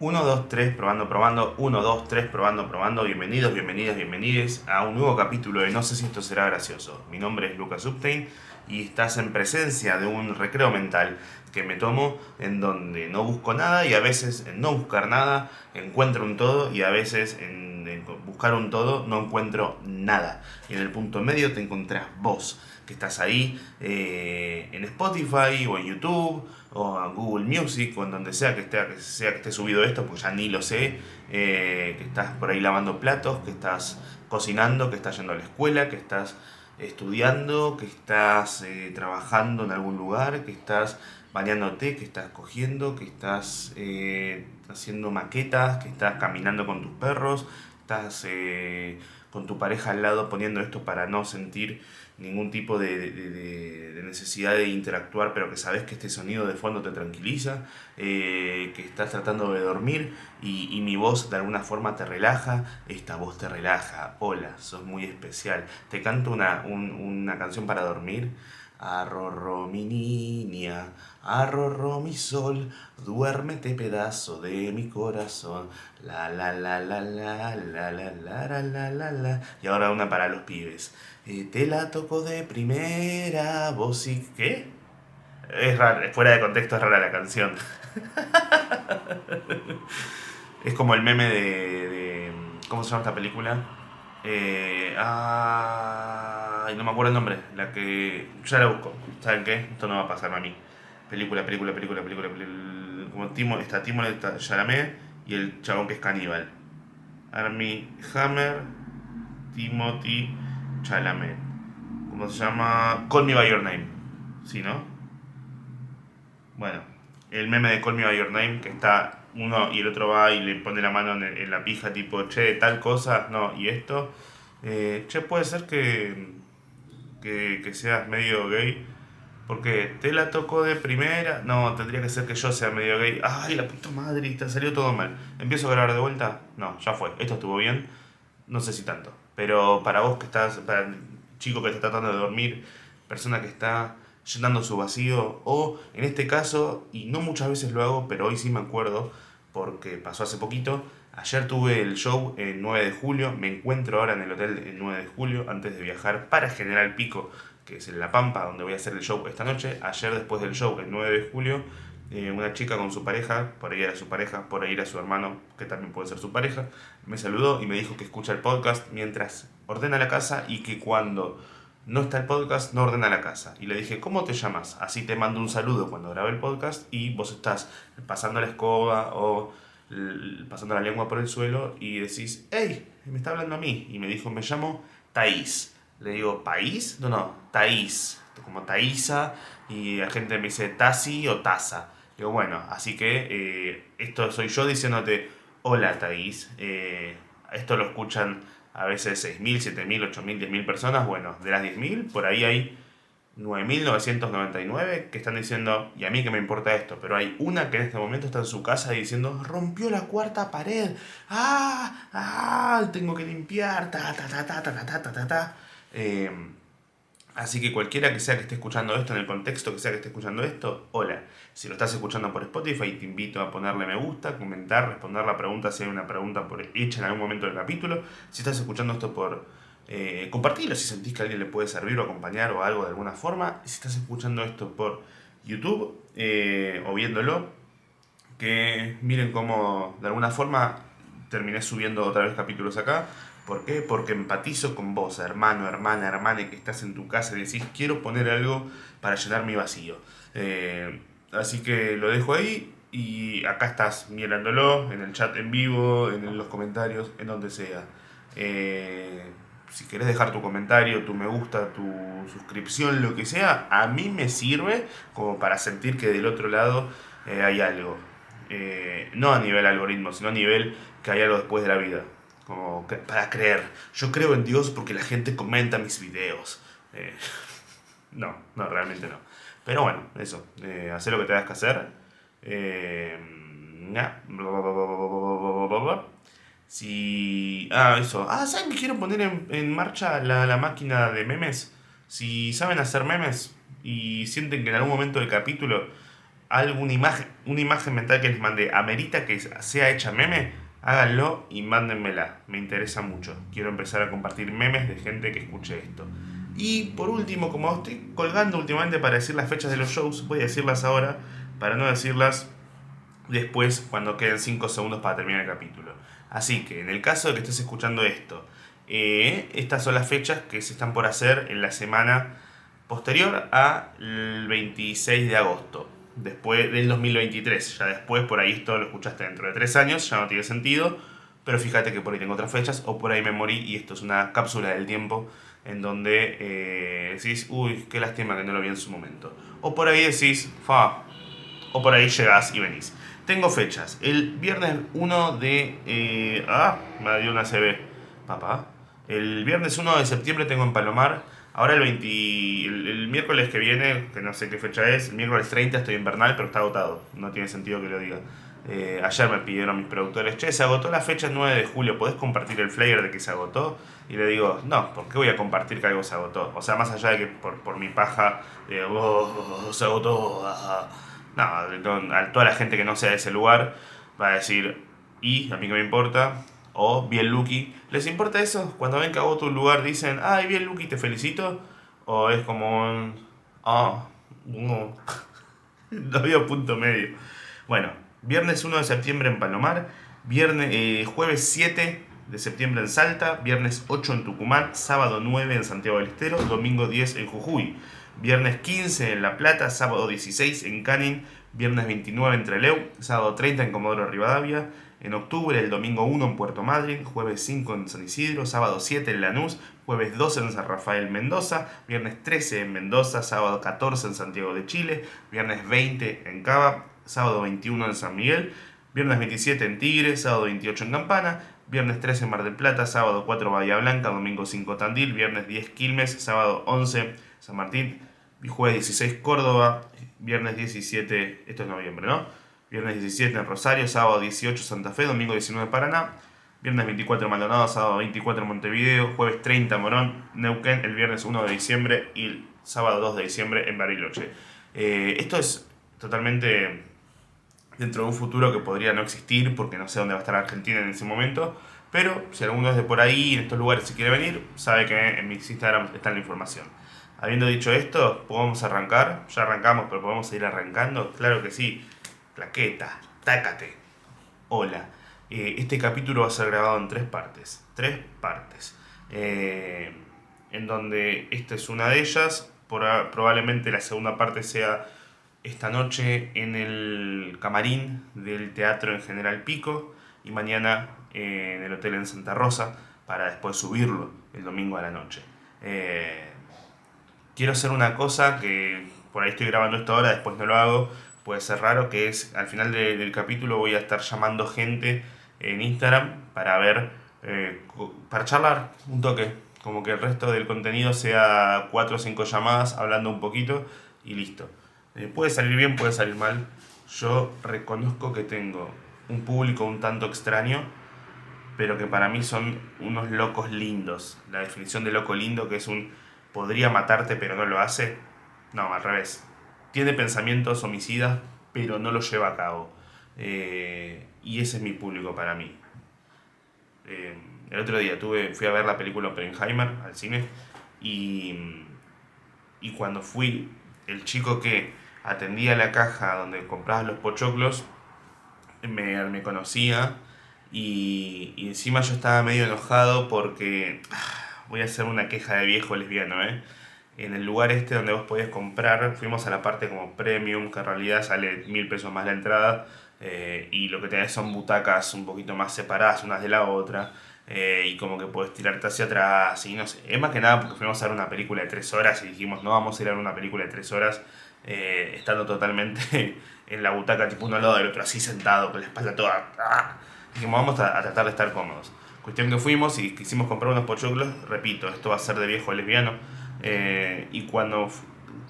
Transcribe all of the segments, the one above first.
1, 2, 3, probando, probando. 1, 2, 3, probando, probando. Bienvenidos, bienvenidas, bienvenides a un nuevo capítulo de No sé si esto será gracioso. Mi nombre es Lucas Upstein y estás en presencia de un recreo mental que me tomo en donde no busco nada y a veces en no buscar nada encuentro un todo y a veces en, en buscar un todo no encuentro nada. Y en el punto medio te encontrás vos, que estás ahí eh, en Spotify o en YouTube o en Google Music o en donde sea que esté, que sea que esté subido esto, porque ya ni lo sé, eh, que estás por ahí lavando platos, que estás cocinando, que estás yendo a la escuela, que estás estudiando, que estás eh, trabajando en algún lugar, que estás bañándote, que estás cogiendo, que estás eh, haciendo maquetas, que estás caminando con tus perros, estás con tu pareja al lado poniendo esto para no sentir ningún tipo de, de- de- necesidad de interactuar, pero que sabes que este sonido de fondo te tranquiliza, eh, que estás tratando de dormir y, y mi voz de alguna forma te relaja, esta voz te relaja, hola, sos muy especial. Te canto una, un- una canción para dormir. Arrorro mi niña, arrorro mi sol, duérmete pedazo de mi corazón. La la la la la la la la la la la. Y ahora una para los pibes. Eh, te la toco de primera, vos y qué? Es raro, fuera de contexto es rara la canción. es como el meme de, de- ¿cómo se llama esta película? Eh, ay, no me acuerdo el nombre. La que. Ya la busco. ¿Saben qué? Esto no va a pasarme a mí. Película, película, película, película. película como Timo, está Timothée Chalamet y el chabón que es caníbal. Army Hammer, Timothy Chalamet. ¿Cómo se llama? Call Me By Your Name. ¿Sí, no? Bueno, el meme de Call Me By Your Name, que está uno y el otro va y le pone la mano en, la pija, tipo, che, tal cosa, no, y esto. Eh, che, puede ser que, que, que seas medio gay. Porque te la tocó de primera. No, tendría que ser que yo sea medio gay. Ay, la puta madre, te salió todo mal. ¿Empiezo a grabar de vuelta? No, ya fue. Esto estuvo bien. No sé si tanto. Pero para vos que estás, para el chico que está tratando de dormir, persona que está llenando su vacío, o en este caso, y no muchas veces lo hago, pero hoy sí me acuerdo, porque pasó hace poquito, ayer tuve el show el 9 de julio, me encuentro ahora en el hotel el 9 de julio, antes de viajar para General Pico, que es en La Pampa, donde voy a hacer el show esta noche. Ayer después del show, el 9 de julio, eh, una chica con su pareja, por ahí era su pareja, por ahí era su hermano, que también puede ser su pareja, me saludó y me dijo que escucha el podcast mientras ordena la casa y que cuando no está el podcast no ordena la casa. Y le dije, ¿cómo te llamas? Así te mando un saludo cuando grabe el podcast y vos estás pasando la escoba o pasando la lengua por el suelo y decís, hey, me está hablando a mí. Y me dijo, me llamo Thaís. Le digo, ¿país? No, no, Thaís. Como Thaisa y la gente me dice Tasi o Taza. Digo, bueno, así que eh, esto soy yo diciéndote, hola Thaís. Eh, esto lo escuchan a veces 6.000, 7.000, 8.000, 10.000 personas. Bueno, de las 10.000, por ahí hay 9.999 que están diciendo, y a mí que me importa esto, pero hay una que en este momento está en su casa diciendo, rompió la cuarta pared, ah, ah, tengo que limpiar, ta, ta, ta, ta, ta, ta, ta, ta, ta. Eh, así que cualquiera que sea que esté escuchando esto, en el contexto que sea que esté escuchando esto, hola. Si lo estás escuchando por Spotify, te invito a ponerle me gusta, comentar, responder la pregunta si hay una pregunta por, hecha en algún momento del capítulo. Si estás escuchando esto por eh, compartirlo si sentís que a alguien le puede servir o acompañar o algo de alguna forma. Si estás escuchando esto por YouTube eh, o viéndolo, que miren cómo de alguna forma terminé subiendo otra vez capítulos acá. ¿Por qué? Porque empatizo con vos, hermano, hermana, hermana, que estás en tu casa y decís, quiero poner algo para llenar mi vacío. Eh, así que lo dejo ahí y acá estás mirándolo, en el chat en vivo, en los comentarios, en donde sea. Eh, si querés dejar tu comentario, tu me gusta, tu suscripción, lo que sea, a mí me sirve como para sentir que del otro lado eh, hay algo. No a nivel algoritmo, sino a nivel que hay algo después de la vida como para creer. Yo creo en Dios porque la gente comenta mis videos. Eh, no, no, realmente no. Pero bueno, eso, eh, hacer lo que tengas que hacer. Eh, si... Ah, eso. Ah, ¿saben que quiero poner en, en marcha la, la, máquina de memes? Si saben hacer memes y sienten que en algún momento del capítulo alguna imagen, una imagen mental que les mandé amerita que sea hecha meme, háganlo y mándenmela. Me interesa mucho. Quiero empezar a compartir memes de gente que escuche esto. Y por último, como estoy colgando últimamente para decir las fechas de los shows, voy a decirlas ahora para no decirlas después cuando queden 5 segundos para terminar el capítulo. Así que en el caso de que estés escuchando esto, eh, estas son las fechas que se están por hacer en la semana posterior al 26 de agosto, después del 2023. Ya después, por ahí esto lo escuchaste dentro de 3 años, ya no tiene sentido, pero fíjate que por ahí tengo otras fechas o por ahí me morí y esto es una cápsula del tiempo en donde eh, decís, uy, qué lástima que no lo vi en su momento. O por ahí decís, fa, o por ahí llegás y venís. Tengo fechas. El viernes 1 de... Eh, ah, me dio una CB. Papá. El viernes 1 de septiembre tengo en Palomar. Ahora el, 20, el, miércoles que viene, que no sé qué fecha es, el miércoles 30 estoy en Bernal, pero está agotado. No tiene sentido que lo diga. Eh, ayer me pidieron mis productores, che, se agotó la fecha el 9 de julio, ¿podés compartir el flyer de que se agotó? Y le digo, no, ¿por qué voy a compartir que algo se agotó? O sea, más allá de que por, por mi paja, de, oh, se agotó, no, a toda la gente que no sea de ese lugar va a decir, y a mí que me importa, o bien Lucky. ¿Les importa eso? Cuando ven que agotó un lugar dicen, ay, bien Lucky, te felicito. O es como un, ah, no, no había punto medio. Bueno, viernes 1 de septiembre en Palomar, viernes, eh, jueves 7 de septiembre en Salta, viernes 8 en Tucumán, sábado 9 en Santiago del Estero, domingo 10 en Jujuy, viernes 15 en La Plata, sábado 16 en Canin, viernes 29 en Trelew, sábado 30 en Comodoro Rivadavia, en octubre el domingo 1 en Puerto Madryn, jueves 5 en San Isidro, sábado 7 en Lanús, jueves 12 en San Rafael Mendoza, viernes 13 en Mendoza, sábado 14 en Santiago de Chile, viernes 20 en Cava, sábado 21 en San Miguel, viernes 27 en Tigre, sábado 28 en Campana, viernes 13 en Mar del Plata, sábado 4 Bahía Blanca, domingo 5 Tandil, viernes 10 Quilmes, sábado 11 San Martín, jueves 16 Córdoba, viernes 17, esto es noviembre, ¿no? Viernes 17 en Rosario, sábado 18 Santa Fe, domingo 19 Paraná, viernes 24 Maldonado, sábado 24 Montevideo, jueves 30 Morón, Neuquén, el viernes 1 de diciembre y el sábado 2 de diciembre en Bariloche. Eh, esto es totalmente dentro de un futuro que podría no existir porque no sé dónde va a estar Argentina en ese momento. Pero si alguno es de por ahí, en estos lugares, si quiere venir, sabe que en mis Instagram está la información. Habiendo dicho esto, ¿podemos arrancar? Ya arrancamos, pero podemos seguir arrancando. Claro que sí. Claqueta, tácate. Hola. Eh, este capítulo va a ser grabado en tres partes. Tres partes. Eh, en donde esta es una de ellas. probablemente la segunda parte sea esta noche en el camarín del Teatro en General Pico y mañana en el hotel en Santa Rosa para después subirlo el domingo a la noche. Eh, quiero hacer una cosa que por ahí estoy grabando esto ahora, después no lo hago, puede ser raro, que es al final del capítulo voy a estar llamando gente en Instagram para ver, eh, para charlar un toque, como que el resto del contenido sea cuatro o cinco llamadas hablando un poquito y listo. Eh, puede salir bien, puede salir mal. Yo reconozco que tengo un público un tanto extraño, pero que para mí son unos locos lindos. La definición de loco lindo, que es un podría matarte pero no lo hace. No, al revés. Tiene pensamientos homicidas, pero no los lleva a cabo. Eh, y ese es mi público para mí. Eh, el otro día tuve, fui a ver la película Oppenheimer al cine y, y cuando fui, el chico que atendía la caja donde comprabas los pochoclos, me, me conocía y, y, encima yo estaba medio enojado porque ah, voy a hacer una queja de viejo lesbiano, ¿eh? En el lugar este donde vos podías comprar, fuimos a la parte como premium, que en realidad sale mil pesos más la entrada, eh, y lo que tenés son butacas un poquito más separadas unas de la otra, eh, y como que puedes tirarte hacia atrás, y no sé. Es más que nada porque fuimos a ver una película de tres horas y dijimos, no vamos a ir a ver una película de tres horas eh, estando totalmente en la butaca, tipo uno al lado del otro, así sentado, con la espalda toda. ¡ah! Dijimos, vamos a, tratar de estar cómodos. Cuestión que fuimos y quisimos comprar unos pochoclos, repito, esto va a ser de viejo lesbiano. Eh, y cuando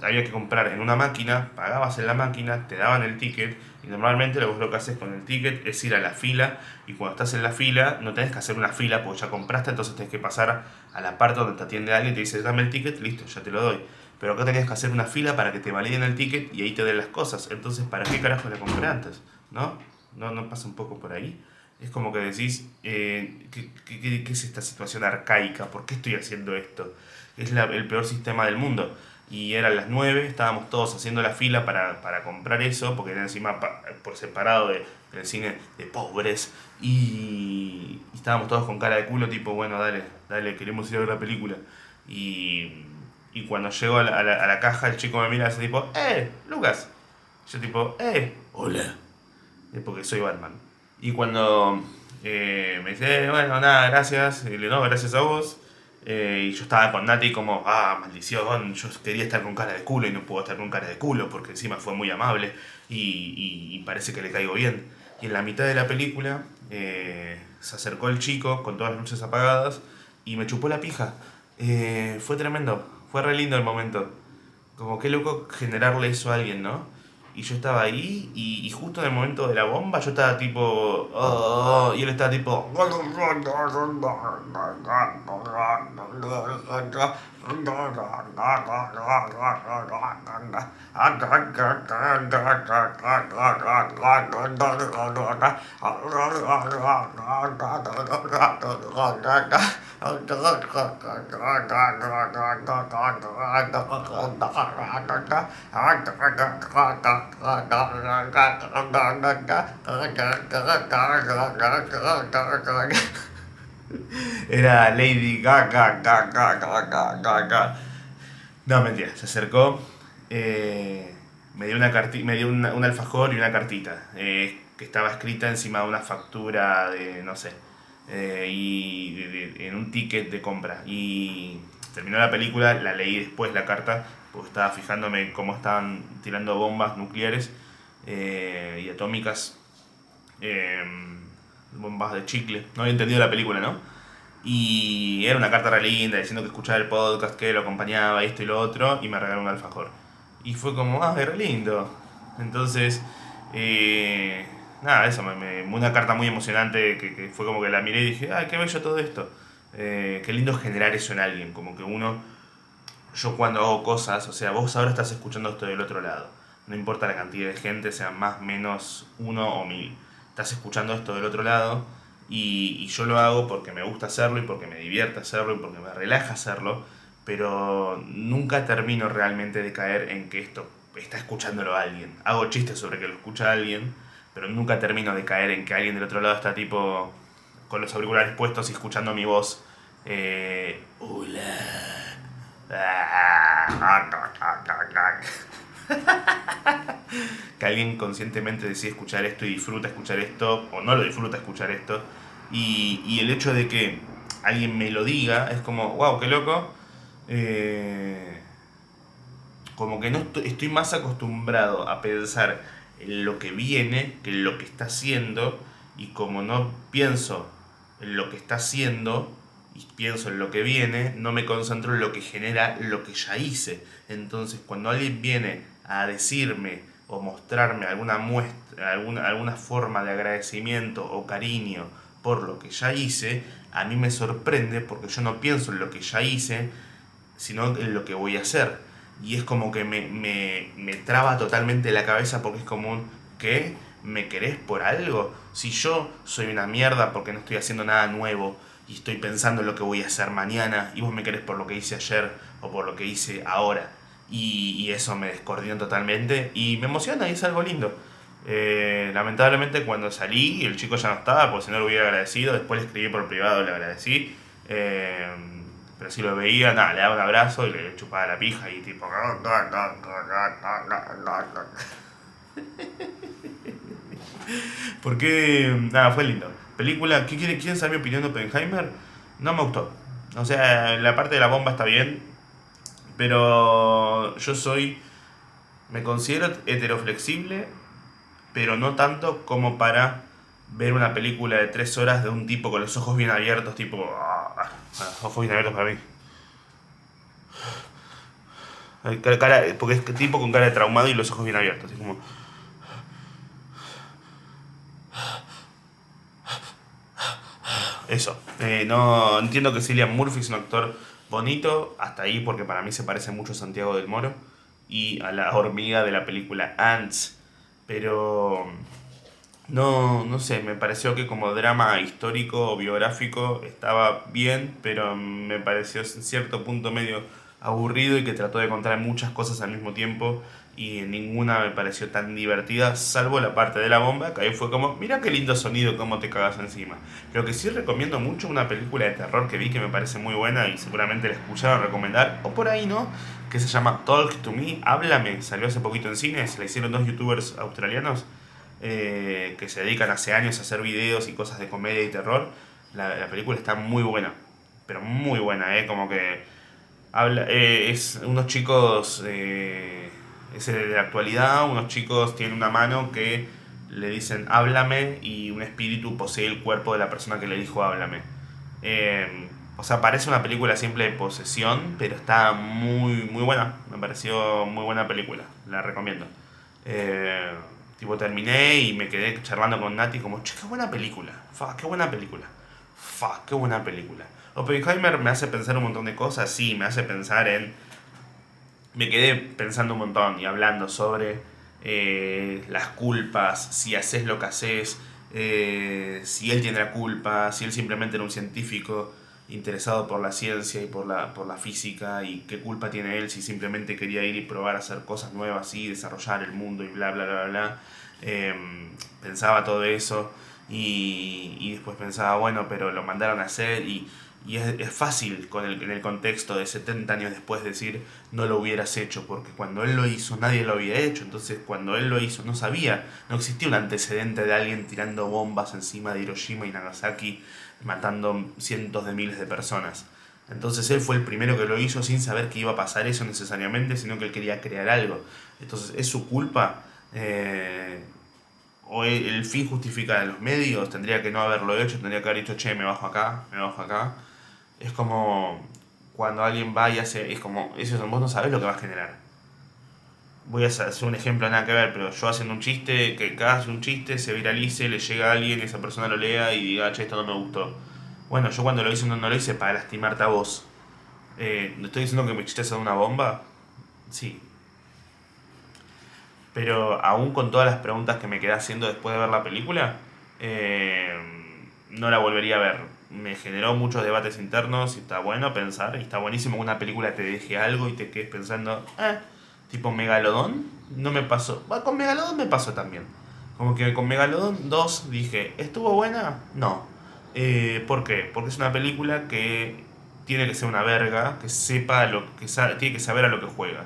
había que comprar en una máquina, pagabas en la máquina, te daban el ticket y normalmente lo, lo que haces con el ticket es ir a la fila y cuando estás en la fila no tenés que hacer una fila porque ya compraste, entonces tenés que pasar a la parte donde te atiende alguien y te dice dame el ticket, listo, ya te lo doy. pero acá tenías que hacer una fila para que te validen el ticket y ahí te den las cosas. Entonces, ¿para qué carajo la compré antes? ¿No? ¿No, no pasa un poco por ahí? Es como que decís, eh, ¿qué, qué, qué, es esta situación arcaica? ¿Por qué estoy haciendo esto? Es la, el peor sistema del mundo. Y eran las 9, estábamos todos haciendo la fila para, para comprar eso, porque era encima por separado de, del cine de pobres. Y, y, estábamos todos con cara de culo, tipo, bueno, dale, dale, queremos ir a ver la película. Y, y cuando llego a la, a, la, caja, el chico me mira y dice tipo, ¡eh, Lucas! Yo tipo, ¡eh, hola! Es porque soy Batman. Y cuando eh, me dice, bueno, nada, gracias, y le no, gracias a vos. Eh, y yo estaba con Nati como, ah, maldición, yo quería estar con cara de culo y no puedo estar con cara de culo porque encima fue muy amable y, parece que le caigo bien. Y en la mitad de la película eh, se acercó el chico con todas las luces apagadas y me chupó la pija. Eh, fue tremendo, fue re lindo el momento. Como qué loco generarle eso a alguien, ¿no? Y yo estaba ahí y, y, justo en el momento de la bomba yo estaba tipo... Oh, y él estaba tipo... Era Lady Gaga. No, mentira, se acercó. Eh, me dio, una carti me dio una, un alfajor y una cartita eh, que estaba escrita encima de una factura de, no sé, eh, y de, de, en un ticket de compra. Y terminó la película, la leí después la carta, porque estaba fijándome cómo estaban tirando bombas nucleares eh, y atómicas, eh, bombas de chicle. No había entendido la película, ¿no? Y era una carta re linda diciendo que escuchaba el podcast, que lo acompañaba, esto y lo otro, y me regaló un alfajor. Y fue como, ah, re lindo. Entonces, eh, nada, eso, me, me, una carta muy emocionante que, que, fue como que la miré y dije, ay, qué bello todo esto. Eh, qué lindo generar eso en alguien, como que uno, yo cuando hago cosas, o sea, vos ahora estás escuchando esto del otro lado, no importa la cantidad de gente, sea más, menos, uno o mil, estás escuchando esto del otro lado y, y yo lo hago porque me gusta hacerlo y porque me divierte hacerlo y porque me relaja hacerlo, pero nunca termino realmente de caer en que esto está escuchándolo a alguien. Hago chistes sobre que lo escucha alguien, pero nunca termino de caer en que alguien del otro lado está tipo con los auriculares puestos y escuchando mi voz. Eh, hola. que alguien conscientemente decide escuchar esto y disfruta escuchar esto, o no lo disfruta escuchar esto. Y, y el hecho de que alguien me lo diga es como, wow, qué loco. Eh, como que no estoy más acostumbrado a pensar en lo que viene que en lo que está haciendo. Y como no pienso en lo que está haciendo y pienso en lo que viene, no me concentro en lo que genera lo que ya hice. Entonces, cuando alguien viene a decirme o mostrarme alguna muestra, alguna, alguna forma de agradecimiento o cariño por lo que ya hice, a mí me sorprende porque yo no pienso en lo que ya hice, sino en lo que voy a hacer. Y es como que me, me, me traba totalmente la cabeza porque es como un, ¿qué? ¿Me querés por algo? Si yo soy una mierda porque no estoy haciendo nada nuevo y estoy pensando en lo que voy a hacer mañana y vos me querés por lo que hice ayer o por lo que hice ahora. Y, y eso me descoordina totalmente y me emociona y es algo lindo. Eh, lamentablemente cuando salí el chico ya no estaba, porque si no lo hubiera agradecido, después le escribí por privado, le agradecí. Eh, pero si lo veía, nada, le daba un abrazo y le chupaba la pija y tipo... Porque, nada, fue lindo. Película, ¿qué quiere, ¿quieren saber mi opinión de Oppenheimer? No me gustó. O sea, la parte de la bomba está bien, pero yo soy, me considero heteroflexible, pero no tanto como para ver una película de tres horas de un tipo con los ojos bien abiertos, tipo, ah, ojos bien abiertos para mí. Porque es tipo con cara de traumado y los ojos bien abiertos, así como... Eso. Eh, no entiendo que Cillian Murphy es un actor bonito, hasta ahí porque para mí se parece mucho a Santiago del Moro y a la hormiga de la película Ants, pero no, no sé, me pareció que como drama histórico o biográfico estaba bien, pero me pareció en cierto punto medio aburrido y que trató de contar muchas cosas al mismo tiempo y ninguna me pareció tan divertida, salvo la parte de la bomba, que ahí fue como, mira qué lindo sonido, cómo te cagas encima. Lo que sí recomiendo mucho, una película de terror que vi que me parece muy buena y seguramente la escucharon recomendar, o por ahí no, que se llama Talk to Me, Háblame, salió hace poquito en cines, la hicieron dos youtubers australianos eh, que se dedican hace años a hacer videos y cosas de comedia y terror. La, la película está muy buena, pero muy buena, ¿eh? Como que habla, eh, es unos chicos... Eh, es de la actualidad, unos chicos tienen una mano que le dicen háblame y un espíritu posee el cuerpo de la persona que le dijo háblame. Eh, o sea, parece una película simple de posesión, pero está muy, muy buena. Me pareció muy buena película, la recomiendo. Tipo, terminé y me quedé charlando con Nati como, che, qué buena película. Fa, qué buena película. Fa, qué buena película. Oppenheimer me hace pensar un montón de cosas, sí, me hace pensar en me quedé pensando un montón y hablando sobre eh, las culpas, si haces lo que haces, eh, si él tiene la culpa, si él simplemente era un científico interesado por la ciencia y por la, por la física y qué culpa tiene él si simplemente quería ir y probar a hacer cosas nuevas y desarrollar el mundo y bla bla bla bla. Em, pensaba todo eso y, y después pensaba, bueno, pero lo mandaron a hacer y y es, fácil con el, en el contexto de 70 años después decir no lo hubieras hecho, porque cuando él lo hizo nadie lo había hecho, entonces cuando él lo hizo no sabía, no existía un antecedente de alguien tirando bombas encima de Hiroshima y Nagasaki, matando cientos de miles de personas. Entonces él fue el primero que lo hizo sin saber que iba a pasar eso necesariamente, sino que él quería crear algo. Entonces es su culpa. Eh, o el fin justifica los medios, tendría que no haberlo hecho, tendría que haber dicho, che, me bajo acá, me bajo acá es como cuando alguien va y hace, es como, eso vos no sabes lo que va a generar. Voy a hacer un ejemplo nada que ver, pero yo haciendo un chiste, que cada un chiste, se viralice, le llega a alguien, esa persona lo lea y diga, che, esto no me gustó. Bueno, yo cuando lo hice no, lo hice para lastimarte a vos. Eh, ¿Estoy diciendo que mi chiste es una bomba? Sí. Pero aún con todas las preguntas que me quedé haciendo después de ver la película, eh, no la volvería a ver me generó muchos debates internos y está bueno pensar. Y está buenísimo que una película te deje algo y te quedes pensando, eh, tipo Megalodón, no me pasó. con Megalodón me pasó también. Como que con Megalodón 2 dije, ¿estuvo buena? No. Eh, ¿Por qué? Porque es una película que tiene que ser una verga, que sepa lo que tiene que saber a lo que juega.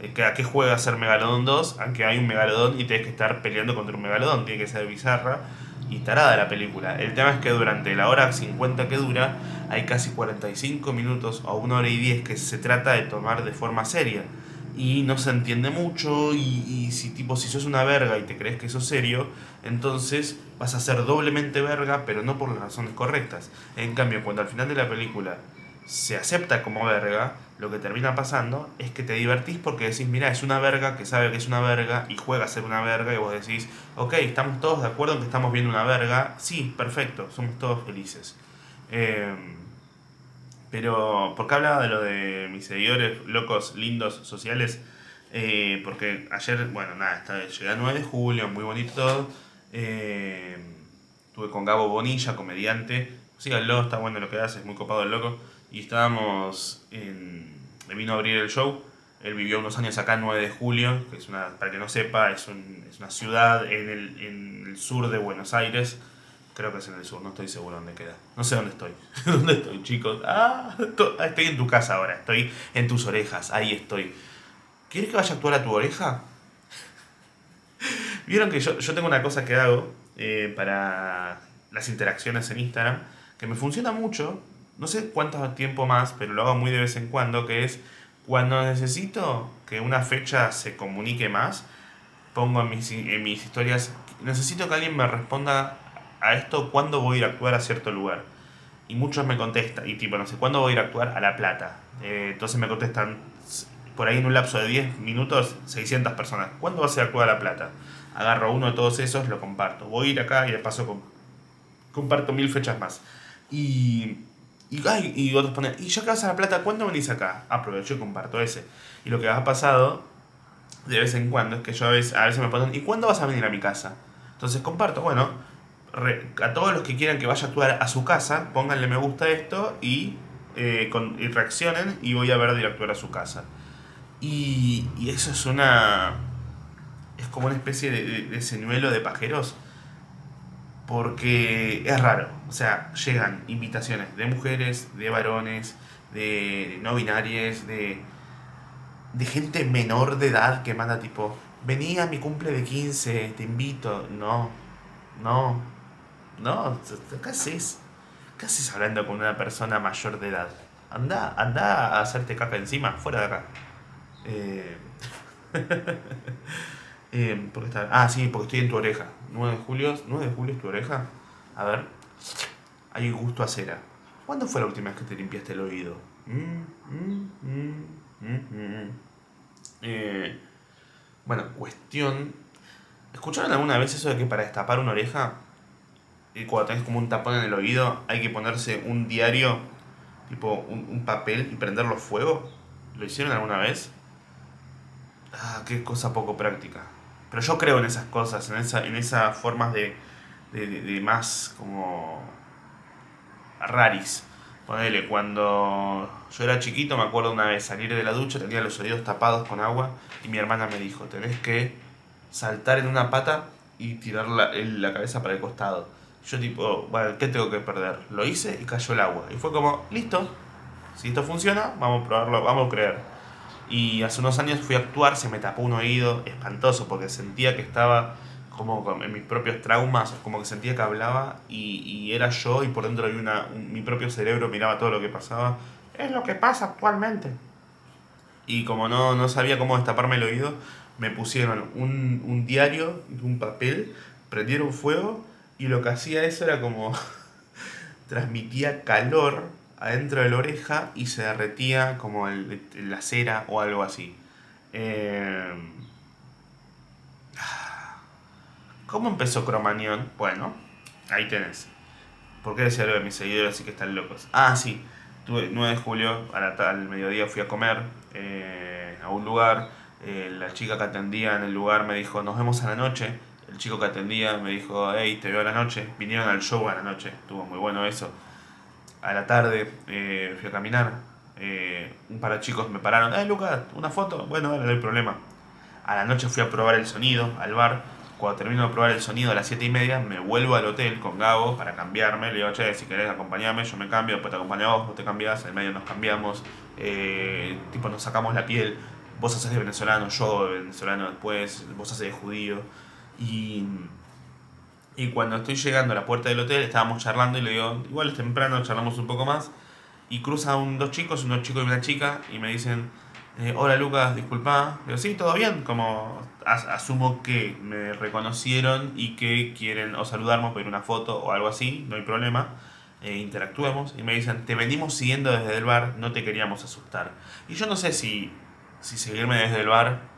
Eh, ¿A qué juega ser Megalodón 2? Aunque hay un Megalodón y tienes que estar peleando contra un Megalodón, tiene que ser bizarra y tarada la película. El tema es que durante la hora 50 que dura, hay casi 45 minutos o una hora y 10 que se trata de tomar de forma seria. Y no se entiende mucho y, si tipo si sos una verga y te crees que sos serio, entonces vas a ser doblemente verga, pero no por las razones correctas. En cambio, cuando al final de la película se acepta como verga, lo que termina pasando es que te divertís porque decís, mira, es una verga que sabe que es una verga y juega a ser una verga y vos decís, ok, estamos todos de acuerdo en que estamos viendo una verga, sí, perfecto, somos todos felices. Em, pero, ¿por qué hablaba de lo de mis seguidores locos, lindos, sociales? Eh, porque ayer, bueno, nada, llegué a 9 de julio, muy bonito todo. Em, estuve con Gabo Bonilla, comediante. Síganlo, está bueno lo que hace, es muy copado el loco y estábamos en... Me vino a abrir el show. Él vivió unos años acá, 9 de julio, que es una, para que no sepa, es, un, es una ciudad en el, en el, sur de Buenos Aires. Creo que es en el sur, no estoy seguro dónde queda. No sé dónde estoy. ¿Dónde estoy, chicos? Ah, estoy en tu casa ahora, estoy en tus orejas, ahí estoy. ¿Quieres que vaya a actuar a tu oreja? Vieron que yo, yo tengo una cosa que hago eh, para las interacciones en Instagram, que me funciona mucho, no sé cuánto tiempo más, pero lo hago muy de vez en cuando, que es cuando necesito que una fecha se comunique más, pongo en mis, en mis historias, necesito que alguien me responda a esto cuándo voy a ir a actuar a cierto lugar. Y muchos me contestan, y tipo, no sé, ¿cuándo voy a ir a actuar a La Plata? Eh, entonces me contestan por ahí en un lapso de 10 minutos 600 personas. ¿Cuándo vas a ir a actuar a La Plata? Agarro uno de todos esos, lo comparto. Voy a ir acá y de paso comparto mil fechas más. Y Y, ay, y otros ponen, y ya que vas a La Plata, ¿cuándo venís acá? Aprovecho y comparto ese. Y lo que ha pasado de vez en cuando es que yo a veces, a veces me ponen, ¿y cuándo vas a venir a mi casa? Entonces comparto, bueno, a todos los que quieran que vaya a actuar a su casa, pónganle me gusta esto y, eh, con, y reaccionen y voy a ver de actuar a su casa. Y, y, eso es una... es como una especie de, de, de señuelo de pajeros porque es raro. O sea, llegan invitaciones de mujeres, de varones, de no binarias, de, de gente menor de edad que manda tipo, vení a mi cumple de 15, te invito. No, no, no, ¿qué haces? ¿Qué haces hablando con una persona mayor de edad? Anda, anda a hacerte caca encima, fuera de acá. Eh... eh, está... Ah, sí, porque estoy en tu oreja. 9 de julio, 9 de julio es tu oreja. A ver. Hay gusto a. ¿Cuándo fue la última vez que te limpiaste el oído? eh, bueno, cuestión. ¿Escucharon alguna vez eso de que para destapar una oreja, cuando tenés como un tapón en el oído, hay que ponerse un diario, tipo un, un papel y prenderlo fuego? ¿Lo hicieron alguna vez? Ah, qué cosa poco práctica. Pero yo creo en esas cosas, en, esa, en esas formas de, de, de, más como raris. Ponele, cuando yo era chiquito me acuerdo una vez salir de la ducha, tenía los oídos tapados con agua y mi hermana me dijo, tenés que saltar en una pata y tirar la, la cabeza para el costado. Yo tipo, bueno, ¿qué tengo que perder? Lo hice y cayó el agua. Y fue como, listo, si esto funciona, vamos a probarlo, vamos a creer. Y hace unos años fui a actuar, se me tapó un oído espantoso porque sentía que estaba como en mis propios traumas, como que sentía que hablaba y, y era yo y por dentro había una, un, mi propio cerebro miraba todo lo que pasaba. Es lo que pasa actualmente. Y como no, no sabía cómo destaparme el oído, me pusieron un, un diario, un papel, prendieron fuego y lo que hacía eso era como transmitía calor adentro de la oreja y se derretía como el, la cera o algo así. Eh... ¿Cómo empezó Cromañón? Bueno, ahí tenés. ¿Por qué decía algo de mis seguidores así que están locos? Ah, sí. Tuve 9 de julio, al mediodía fui a comer eh, a un lugar. Eh, la chica que atendía en el lugar me dijo, nos vemos a la noche. El chico que atendía me dijo, hey, te veo a la noche. Vinieron al show a la noche. Estuvo muy bueno eso a la tarde eh, fui a caminar. Eh, un par de chicos me pararon. ¡Eh, Lucas! ¿Una foto? Bueno, dale, no hay problema. A la noche fui a probar el sonido al bar. Cuando termino de probar el sonido a las 7 y media, me vuelvo al hotel con Gabo para cambiarme. Le digo, che, si querés acompañarme, yo me cambio, después te acompaño vos, vos te cambias, en medio nos cambiamos. Eh, tipo, nos sacamos la piel. Vos haces de venezolano, yo de venezolano después, vos haces de judío. Y y cuando estoy llegando a la puerta del hotel, estábamos charlando y le digo, igual es temprano, charlamos un poco más. Y cruzan dos chicos, unos chicos y una chica, y me dicen, eh, hola Lucas, disculpa. Digo, sí, todo bien. Como asumo que me reconocieron y que quieren o saludarme o pedir una foto o algo así, no hay problema. Eh, interactuemos. Y me dicen, te venimos siguiendo desde el bar, no te queríamos asustar. Y yo no sé si, si seguirme desde el bar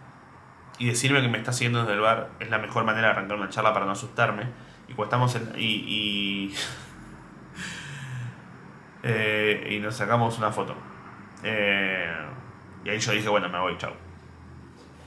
y decirme que me está siguiendo desde el bar es la mejor manera de arrancar una charla para no asustarme. Y cuando estamos en, y, y, eh, y nos sacamos una foto. Eh, y ahí yo dije, bueno, me voy, chao.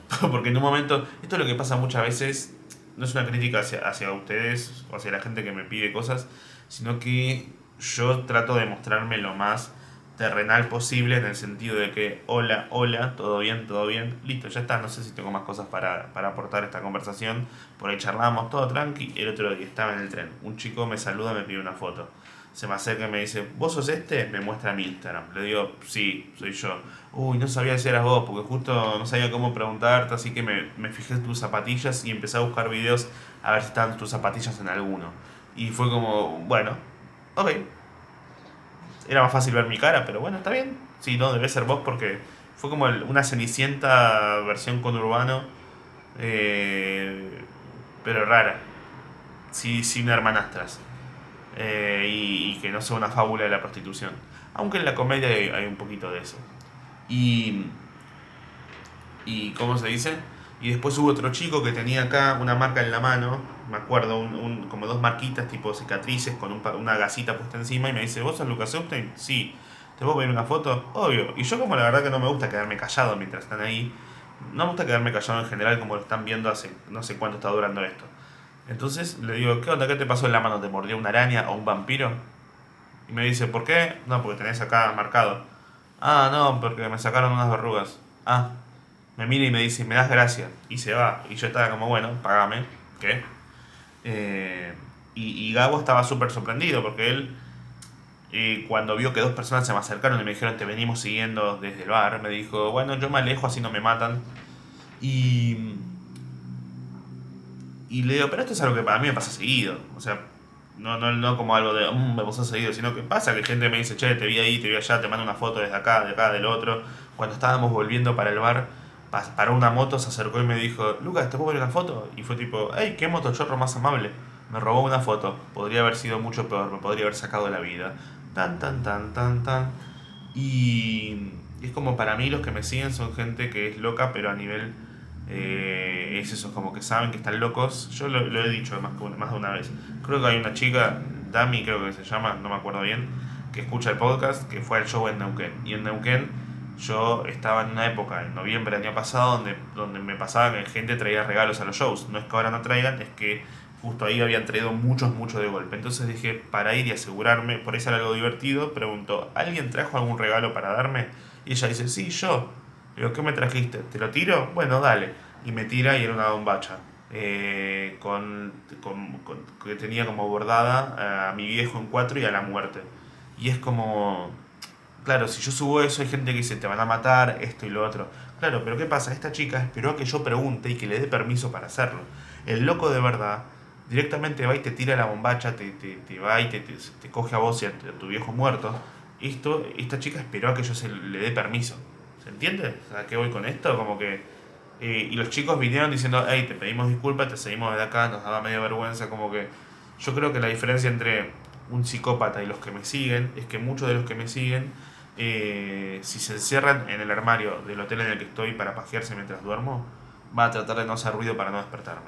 Porque en un momento, esto es lo que pasa muchas veces, no es una crítica hacia, hacia ustedes o hacia la gente que me pide cosas, sino que yo trato de mostrarme lo más terrenal posible en el sentido de que hola, hola, todo bien, todo bien, listo, ya está, no sé si tengo más cosas para, para aportar esta conversación, por ahí charlamos todo tranqui, el otro día estaba en el tren, un chico me saluda, me pide una foto, se me acerca y me dice, ¿vos sos este? Me muestra mi Instagram, le digo, sí, soy yo, uy, no sabía si eras vos, porque justo no sabía cómo preguntarte, así que me, me fijé en tus zapatillas y empecé a buscar videos a ver si estaban tus zapatillas en alguno, y fue como, bueno, ok, era más fácil ver mi cara, pero bueno, está bien. Sí, no, debe ser vos porque fue como una cenicienta versión con Urbano, eh, pero rara, sí, sin hermanastras. Eh, y, que no sea una fábula de la prostitución. Aunque en la comedia hay, un poquito de eso. Y. ¿Y cómo se dice? Y después hubo otro chico que tenía acá una marca en la mano me acuerdo, un, un- como dos marquitas tipo cicatrices con un una gasita puesta encima y me dice, ¿vos sos Lucas Epstein? Sí. ¿Te puedo pedir una foto? Obvio. Y yo como la verdad que no me gusta quedarme callado mientras están ahí, no me gusta quedarme callado en general como lo están viendo hace no sé cuánto está durando esto. Entonces le digo, ¿qué onda? ¿Qué te pasó en la mano? ¿Te mordió una araña o un vampiro? Y me dice, ¿por qué? No, porque tenés acá marcado. Ah, no, porque me sacaron unas verrugas. Ah, me mira y me dice, me das gracias. Y se va. Y yo estaba como, bueno, pagame. ¿Qué? Eh, y, y Gabo estaba súper sorprendido porque él, eh, cuando vio que dos personas se me acercaron y me dijeron, te venimos siguiendo desde el bar, me dijo, bueno, yo me alejo así no me matan. Y. Y le digo, pero esto es algo que para mí me pasa seguido. O sea, no, no, no como algo de, "Mm, me pasó seguido, sino que pasa que gente me dice, che, te vi ahí, te vi allá, te mando una foto desde acá, de acá, del otro. Cuando estábamos volviendo para el bar, paró una moto, se acercó y me dijo, Lucas, ¿te puedo ver una foto? Y fue tipo, hey, qué motochorro más amable. Me robó una foto. Podría haber sido mucho peor, me podría haber sacado la vida. Tan, tan, tan, tan, tan. Y es como para mí los que me siguen son gente que es loca, pero a nivel... eh, es eso, como que saben que están locos. Yo lo, he dicho más, más de una vez. Creo que hay una chica, Dami creo que se llama, no me acuerdo bien, que escucha el podcast, que fue al show en Neuquén. Y en Neuquén yo estaba en una época, en noviembre del año pasado, donde, donde me pasaba que gente traía regalos a los shows. No es que ahora no traigan, es que justo ahí habían traído muchos, muchos de golpe. Entonces dije, para ir y asegurarme, por eso era algo divertido, preguntó, ¿alguien trajo algún regalo para darme? Y ella dice, sí, yo. Le Digo, ¿qué me trajiste? ¿Te lo tiro? Bueno, dale. Y me tira y era una bombacha. eh, con, con- con- que tenía como bordada a mi viejo en cuatro y a la muerte. Y es como, claro, si yo subo eso hay gente que dice, te van a matar, esto y lo otro. Claro, pero ¿qué pasa? Esta chica esperó a que yo pregunte y que le dé permiso para hacerlo. El loco de verdad directamente va y te tira la bombacha, te, te, va y te, te, coge a vos y a tu, viejo muerto. Esto, esta chica esperó a que yo se le dé permiso. ¿Se entiende? ¿A qué voy con esto? Como que... eh, y los chicos vinieron diciendo, hey, te pedimos disculpas, te seguimos desde acá, nos daba medio vergüenza, como que... Yo creo que la diferencia entre un psicópata y los que me siguen es que muchos de los que me siguen, eh, si se encierran en el armario del hotel en el que estoy para pajearse mientras duermo, va a tratar de no hacer ruido para no despertarme.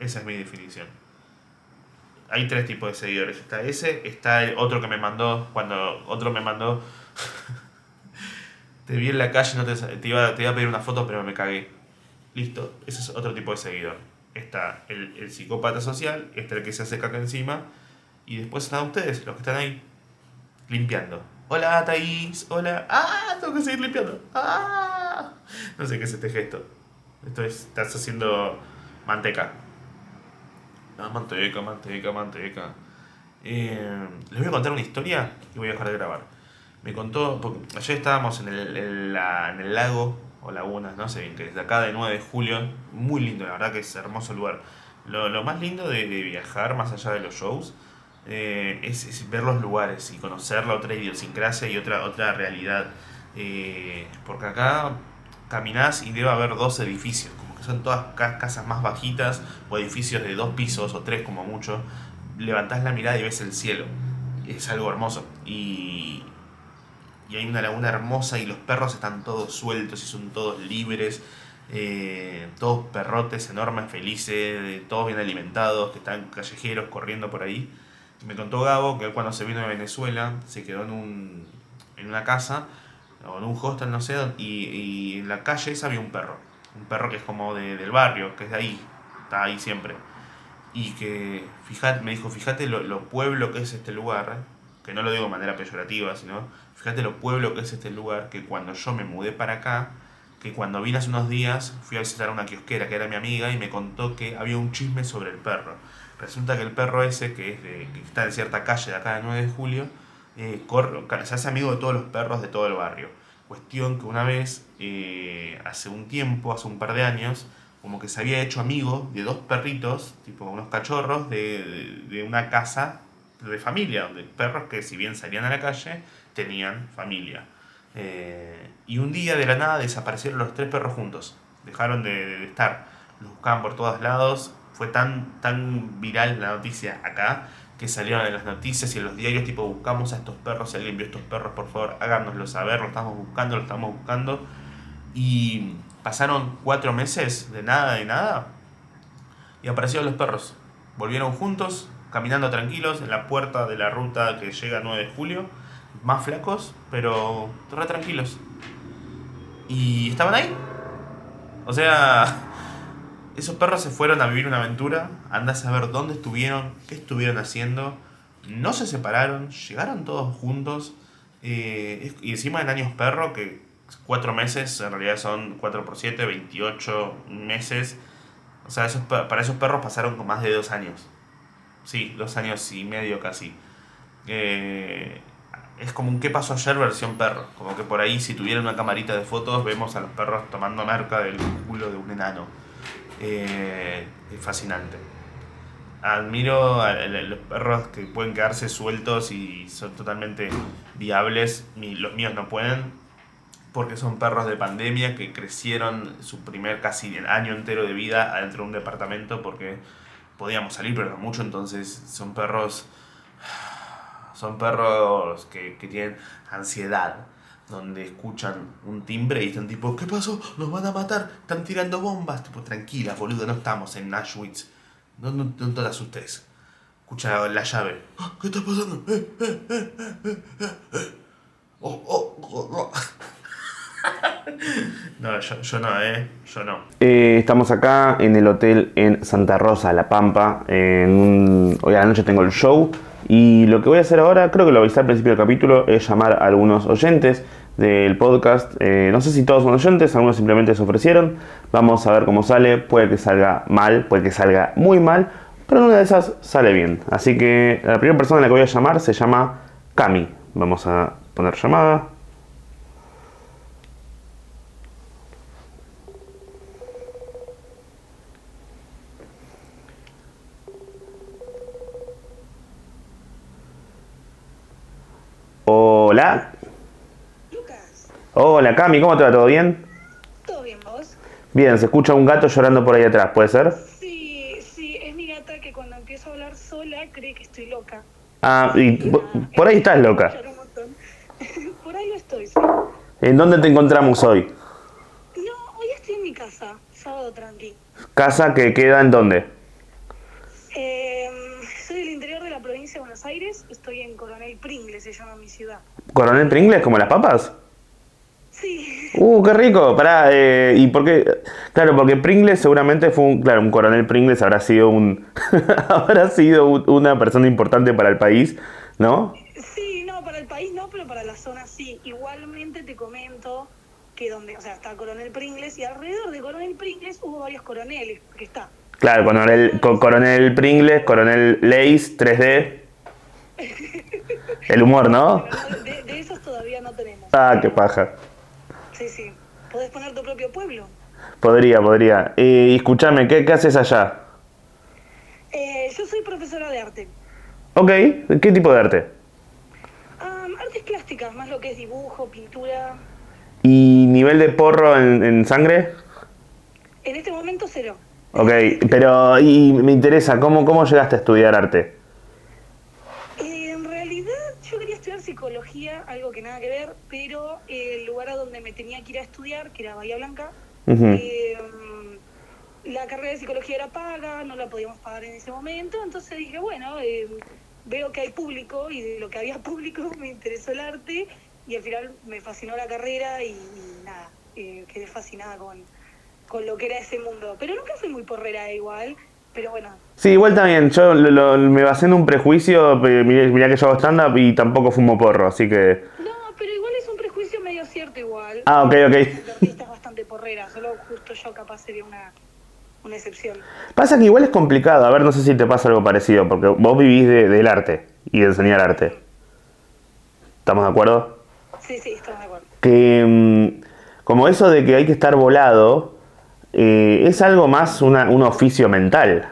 Esa es mi definición. Hay tres tipos de seguidores. Está ese, está el otro que me mandó, cuando otro me mandó, te vi en la calle, no te, te, iba, te iba a pedir una foto, pero me cagué. Listo, ese es otro tipo de seguidor. Está el, el psicópata social, está el que se hace caca encima, y después están ustedes, los que están ahí, limpiando. Hola, Thaís, hola. ¡Ah! Tengo que seguir limpiando. ¡Ah! No sé qué es este gesto. Esto es, estás haciendo manteca. Ah, manteca, manteca, manteca. Eh, les voy a contar una historia y voy a dejar de grabar. Me contó, porque ayer estábamos en el, en la- en el lago o laguna, no sé bien, que desde acá de 9 de julio, muy lindo, la verdad que es hermoso lugar. Lo, lo más lindo de, de viajar, más allá de los shows, eh, es, es ver los lugares y conocer la otra idiosincrasia y otra, otra realidad. Eh, porque acá caminás y debe haber dos edificios, como que son todas ca- casas más bajitas o edificios de dos pisos o tres como mucho. Levantás la mirada y ves el cielo. Es algo hermoso. Y, y hay una laguna hermosa y los perros están todos sueltos y son todos libres. eh, todos perrotes enormes, felices, todos bien alimentados, que están callejeros corriendo por ahí. Me contó Gabo que él cuando se vino de Venezuela se quedó en, un, en una casa o en un hostel, no sé, y, y en la calle esa había un perro. Un perro que es como de- del barrio, que es de ahí, está ahí siempre. Y que, fíjate, me dijo, fíjate lo, lo pueblo que es este lugar, que no lo digo de manera peyorativa, sino fíjate lo pueblo que es este lugar, que cuando yo me mudé para acá, que cuando vine hace unos días fui a visitar a una kiosquera que era mi amiga y me contó que había un chisme sobre el perro. Resulta que el perro ese, que, es que está en cierta calle de acá de 9 de julio, eh, corre- se hace amigo de todos los perros de todo el barrio. Cuestión que una vez, eh, hace un tiempo, hace un par de años, como que se había hecho amigo de dos perritos, tipo unos cachorros, de, de- de una casa de familia, donde perros que si bien salían a la calle, tenían familia. Eh, y un día de la nada desaparecieron los tres perros juntos. Dejaron de, de estar. Los buscaban por todos lados. Fue tan, tan viral la noticia acá que salieron en las noticias y en los diarios tipo buscamos a estos perros, si alguien vio estos perros, por favor, háganoslo saber, lo estamos buscando, lo estamos buscando. Y Pasaron cuatro meses de nada, de nada. Y aparecieron los perros. Volvieron juntos, caminando tranquilos en la puerta de la ruta que llega a 9 de julio. Más flacos, pero re tranquilos. Y estaban ahí. O sea, esos perros se fueron a vivir una aventura. Andás a ver dónde estuvieron, qué estuvieron haciendo. No se separaron, llegaron todos juntos. Eh, y encima en años perro, que cuatro meses, en realidad son 4 por 7, 28 meses. O sea, esos, para esos perros pasaron con más de dos años. Sí, dos años y medio casi. Eh, es como un qué pasó ayer versión perro. Como que por ahí si tuvieran una camarita de fotos vemos a los perros tomando marca del culo de un enano. Eh, es fascinante. Admiro a los perros que pueden quedarse sueltos y son totalmente viables. Los míos no pueden porque son perros de pandemia que crecieron su primer casi año entero de vida adentro de un departamento porque podíamos salir, pero no mucho, entonces son perros son perros que, tienen ansiedad, donde escuchan un timbre y están tipo, ¿qué pasó? ¿Nos van a matar? ¿Están tirando bombas? Tipo, tranquila, boludo, no estamos en Auschwitz. No, no, no te asustes. Escucha la llave. Ah, ¿Qué está pasando? Eh, eh, eh, no, yo, no, ¿eh? Yo no. estamos acá en el hotel en Santa Rosa, La Pampa. En Hoy a la noche tengo el show. Y lo que voy a hacer ahora, creo que lo avisé al principio del capítulo, es llamar a algunos oyentes del podcast. Eh, no sé si todos son oyentes, algunos simplemente se ofrecieron. Vamos a ver cómo sale. Puede que salga mal, puede que salga muy mal, pero una de esas sale bien. Así que la primera persona a la que voy a llamar se llama Cami. Vamos a poner llamada. Hola. Hola, Cami, ¿cómo te va? ¿Todo bien? Todo bien, vos. Bien, se escucha un gato llorando por ahí atrás, ¿puede ser? Sí, sí, es mi gata que cuando empiezo a hablar sola cree que estoy loca. Ah, y por ahí estás loca. por ahí lo estoy, sí. ¿En dónde te encontramos hoy? No, hoy estoy en mi casa, sábado tranqui. ¿Casa que queda en dónde? Eh, soy del interior de la provincia de Buenos Aires, estoy en Coronel Pringles, se llama mi ciudad. ¿Coronel Pringles, como las papas? Sí. Uh, qué rico. Pará, eh, ¿y por qué? Claro, porque Pringles seguramente fue un, claro, un coronel Pringles habrá sido un, habrá sido una persona importante para el país, ¿no? Sí, no, para el país no, pero para la zona sí. Igualmente te comento que donde, o sea, está Coronel Pringles y alrededor de Coronel Pringles hubo varios coroneles, porque está Claro, coronel, coronel Pringles, coronel Lace, 3D. El humor, ¿no? De, esos todavía no tenemos. Ah, qué paja. Sí, sí. ¿Podés poner tu propio pueblo? Podría, podría. Y escúchame, ¿qué, haces allá? Eh, yo soy profesora de arte. Ok, ¿qué tipo de arte? artes plásticas, más lo que es dibujo, pintura. ¿Y nivel de porro en, en sangre? En este momento cero. Ok, pero y me interesa, ¿cómo, cómo llegaste a estudiar arte? en realidad yo quería estudiar psicología, algo que nada que ver, pero el lugar a donde me tenía que ir a estudiar, que era Bahía Blanca, eh, la carrera de psicología era paga, no la podíamos pagar en ese momento, entonces dije, bueno, eh, veo que hay público y de lo que había público me interesó el arte y al final me fascinó la carrera y, nada, eh, quedé fascinada con con lo que era ese mundo. Pero nunca fui muy porrera igual, pero bueno. Sí, igual también, yo me basé en un prejuicio, mirá, que yo hago stand-up y tampoco fumo porro, así que... No, pero igual es un prejuicio medio cierto igual. Ah, ok, ok. es bastante porrera, solo justo yo capaz sería una, una excepción. Pasa que igual es complicado, a ver, no sé si te pasa algo parecido, porque vos vivís del arte y de enseñar arte. ¿Estamos de acuerdo? Sí, sí, estamos de acuerdo. Que mm, como eso de que hay que estar volado, eh, es algo más un oficio mental,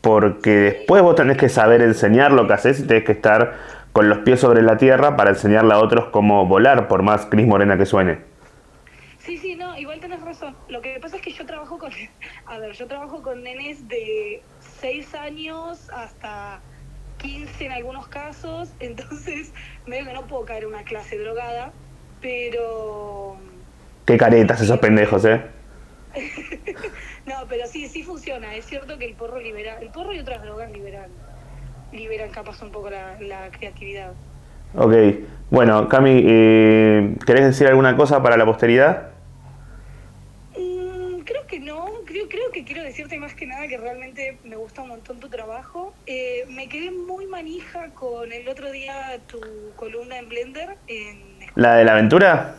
porque después vos tenés que saber enseñar lo que haces y tenés que estar con los pies sobre la tierra para enseñarle a otros cómo volar, por más Cris Morena que suene. Sí, sí, no, igual tenés razón. Lo que pasa es a ver, yo trabajo con nenes de 6 años hasta 15 en algunos casos, entonces medio que no puedo caer en una clase drogada, pero... Qué caretas esos pendejos, ¿eh? no, pero sí, sí funciona. Es cierto que el porro libera, el porro y otras drogas liberan, liberan capaz un poco la, la creatividad. Ok, bueno, Cami, eh, ¿querés decir alguna cosa para la posteridad? Que no, creo, creo que quiero decirte más que nada que realmente me gusta un montón tu trabajo. Eh, me quedé muy manija con el otro día tu columna en Blender. En... ¿La de la aventura?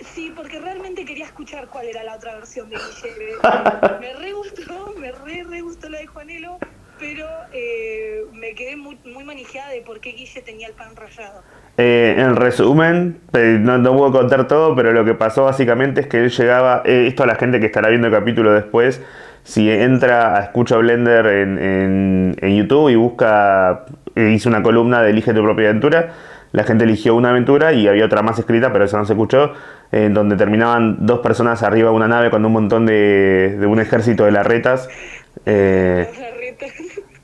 Sí, porque realmente quería escuchar cuál era la otra versión de Guille. me re gustó, me re, re gustó la de Juanelo, pero eh, me quedé muy, muy manejada de por qué Guille tenía el pan rayado. Eh, en resumen, no, no, puedo contar todo, pero lo que pasó básicamente es que él llegaba, eh, esto a la gente que estará viendo el capítulo después, si entra a Escucha Blender en, YouTube y busca, eh, hice una columna de Elige tu propia aventura, la gente eligió una aventura y había otra más escrita, pero eso no se escuchó, en donde terminaban dos personas arriba de una nave con un montón de, de un ejército de. Eh,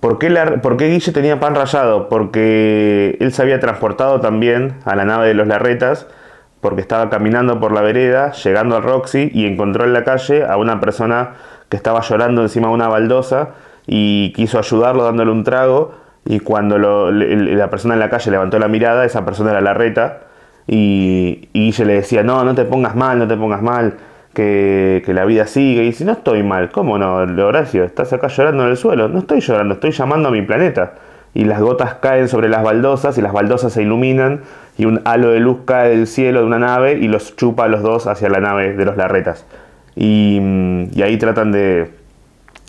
¿Por qué, la, ¿Por qué, Guille tenía pan rayado? Porque él se había transportado también a la nave de los Larretas, porque estaba caminando por la vereda, llegando a Roxy, y encontró en la calle a una persona que estaba llorando encima de una baldosa, y quiso ayudarlo dándole un trago, y cuando la persona en la calle levantó la mirada, esa persona era Larreta, y, y Guille le decía, no, no te pongas mal, no te pongas mal, que, la vida sigue. Y si no estoy mal, ¿cómo no, Horacio? Estás acá llorando en el suelo. No estoy llorando, estoy llamando a mi planeta. Y las gotas caen sobre las baldosas y las baldosas se iluminan y un halo de luz cae del cielo de una nave y los chupa a los dos hacia la nave de los larretas. Y, y ahí tratan de...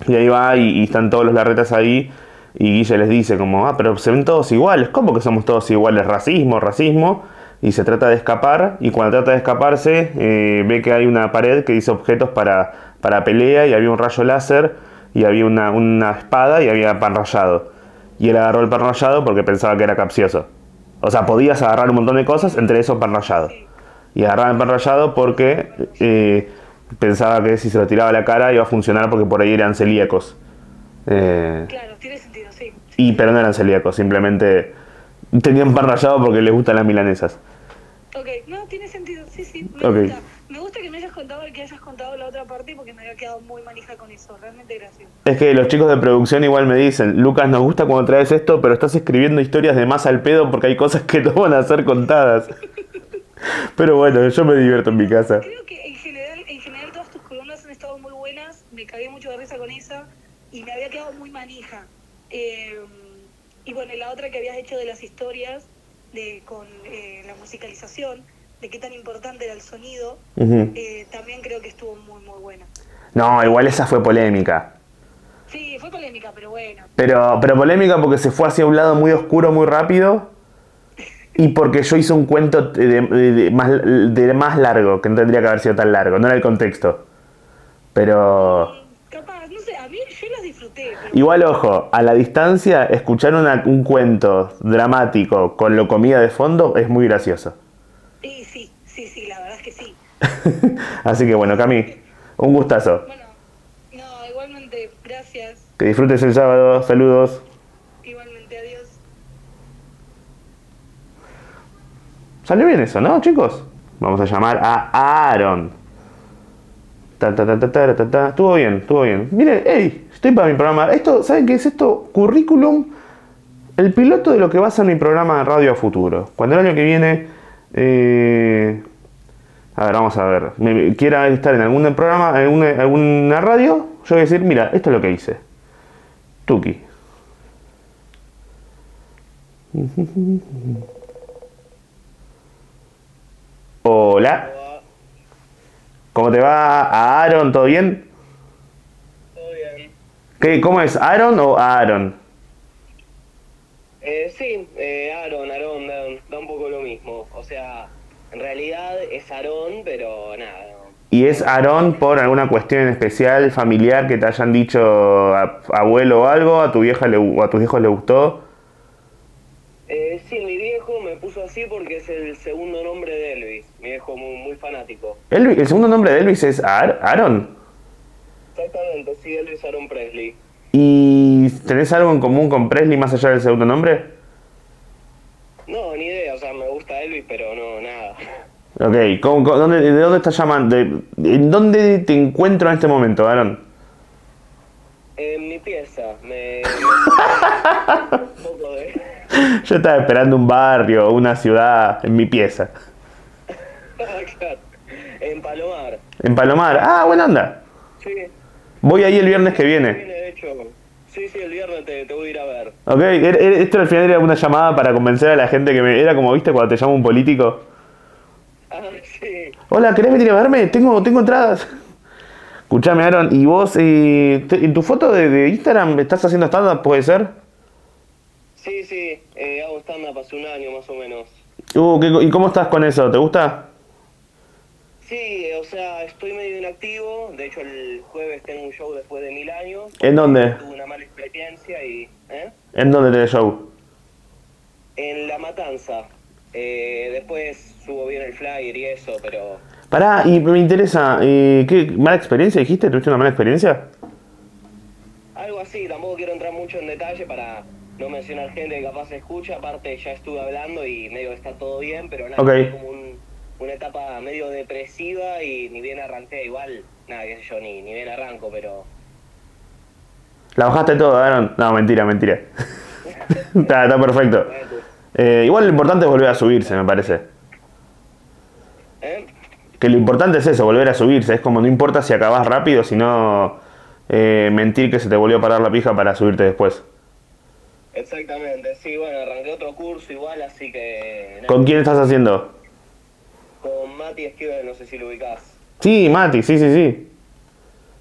Y ahí va y, y, están todos los larretas ahí y Guille les dice como, ah, pero se ven todos iguales. ¿Cómo que somos todos iguales? Racismo, racismo y se trata de escapar y cuando trata de escaparse eh, ve que hay una pared que dice objetos para, para pelea y había un rayo láser y había una, una, espada y había pan rayado. Y él agarró el pan rayado porque pensaba que era capcioso. O sea, podías agarrar un montón de cosas, entre eso pan rayado. Y agarraba el pan rayado porque eh, pensaba que si se lo tiraba a la cara iba a funcionar porque por ahí eran celíacos. Eh, claro, tiene sentido, sí. Y, pero no eran celíacos, simplemente tenían pan rayado porque les gustan las milanesas. Ok, no, tiene sentido, sí, sí, me okay. gusta. Me gusta que me hayas contado el que hayas contado la otra parte porque me había quedado muy manija con eso, realmente gracias. Es que los chicos de producción igual me dicen, Lucas, nos gusta cuando traes esto, pero estás escribiendo historias de más al pedo porque hay cosas que no van a ser contadas. pero bueno, yo me divierto en mi casa. Creo que en general, en general todas tus columnas han estado muy buenas, me cagué mucho de risa con esa y me había quedado muy manija. Eh, y bueno, la otra que habías hecho de las historias, de, con eh, la musicalización, de qué tan importante era el sonido, uh -huh. eh, también creo que estuvo muy, muy buena. No, igual esa fue polémica. Sí, fue polémica, pero bueno. Pero, pero polémica porque se fue hacia un lado muy oscuro muy rápido y porque yo hice un cuento de, de, de, más, de más largo, que no tendría que haber sido tan largo, no era el contexto. Pero... Capaz, no sé, a mí yo las. Igual, ojo, a la distancia, escuchar una, un cuento dramático con lo comida de fondo es muy gracioso. Sí, sí, sí, sí, la verdad es que sí. Así que bueno, Cami, un gustazo. Bueno, no, igualmente, gracias. Que disfrutes el sábado, saludos. Igualmente, adiós. Salió bien eso, ¿no, chicos? Vamos a llamar a Aaron. Ta, ta, ta, ta, ta, ta, ta. Estuvo bien, estuvo bien. Miren, hey, estoy para mi programa. Esto, ¿saben qué es esto? Currículum, el piloto de lo que va a ser mi programa de radio a futuro. Cuando el año que viene, eh, a ver, vamos a ver, me, quiera estar en algún programa, en alguna, radio, yo voy a decir, mira, esto es lo que hice. Tuki. Hola. ¿Cómo te va Aaron? ¿Todo bien? ¿Qué, ¿Cómo es? ¿Aaron o Aaron? Eh, sí, eh, Aaron, Aaron, da, da, un poco lo mismo. O sea, en realidad es Aaron, pero nada. ¿Y es Aaron por alguna cuestión especial, familiar, que te hayan dicho a, abuelo o algo? ¿A tu vieja le, o a tus hijos le gustó? Eh, sí, mi viejo me puso así porque es el segundo nombre de Elvis. Mi viejo muy, muy fanático. Elvis, ¿El segundo nombre de Elvis es Aaron? Exactamente, sí, Elvis Aaron Presley. ¿Y tenés algo en común con Presley más allá del segundo nombre? No, ni idea, o sea, me gusta Elvis, pero no, nada. Ok, ¿cómo- cómo- dónde, ¿de dónde estás llamando? De- ¿En dónde te encuentro en este momento, Aaron? En mi pieza, me... un poco de... Yo estaba esperando un barrio, una ciudad, en mi pieza. En Palomar. En Palomar. Ah, buena onda. Sí. Voy ahí el viernes que viene. De hecho. Sí, sí, el viernes te, te voy a ir a ver. Ok, er- er- esto al final era una llamada para convencer a la gente que me... Era como, viste, cuando te llama un político. Ah, sí. Hola, ¿querés venir a verme? Tengo, tengo entradas. Escuchame, Aaron, ¿y vos eh, te- en tu foto de, de Instagram estás haciendo stand-up, puede ser? Sí, sí, eh, hago stand-up hace un año más o menos. Uh, ¿qué- ¿Y cómo estás con eso? ¿Te gusta? Sí, o sea, estoy medio inactivo. De hecho, el jueves tengo un show después de mil años. ¿En dónde? Tuve una mala experiencia y... ¿eh? ¿En dónde tenés show? En La Matanza. Eh, después subo bien el flyer y eso, pero... Pará, y me interesa, eh, ¿qué mala experiencia dijiste? ¿Tuviste una mala experiencia? Algo así, tampoco quiero entrar mucho en detalle para no mencionar gente que capaz se escucha. Aparte, ya estuve hablando y medio que está todo bien, pero nada, Ok. fue como un- una etapa medio depresiva y ni bien arranqué, igual, nada, qué sé yo, ni, ni bien arranco, pero... ¿La bajaste todo, Aaron? No, mentira, mentira. está, está perfecto. Eh, igual lo importante es volver a subirse, me parece. ¿Eh? Que lo importante es eso, volver a subirse. Es como no importa si acabas rápido, sino eh, mentir que se te volvió a parar la pija para subirte después. Exactamente, sí, bueno, arranqué otro curso igual, así que... ¿Con quién estás haciendo? Mati Esquivel, no sé si lo ubicás. Sí, Mati, sí, sí, sí.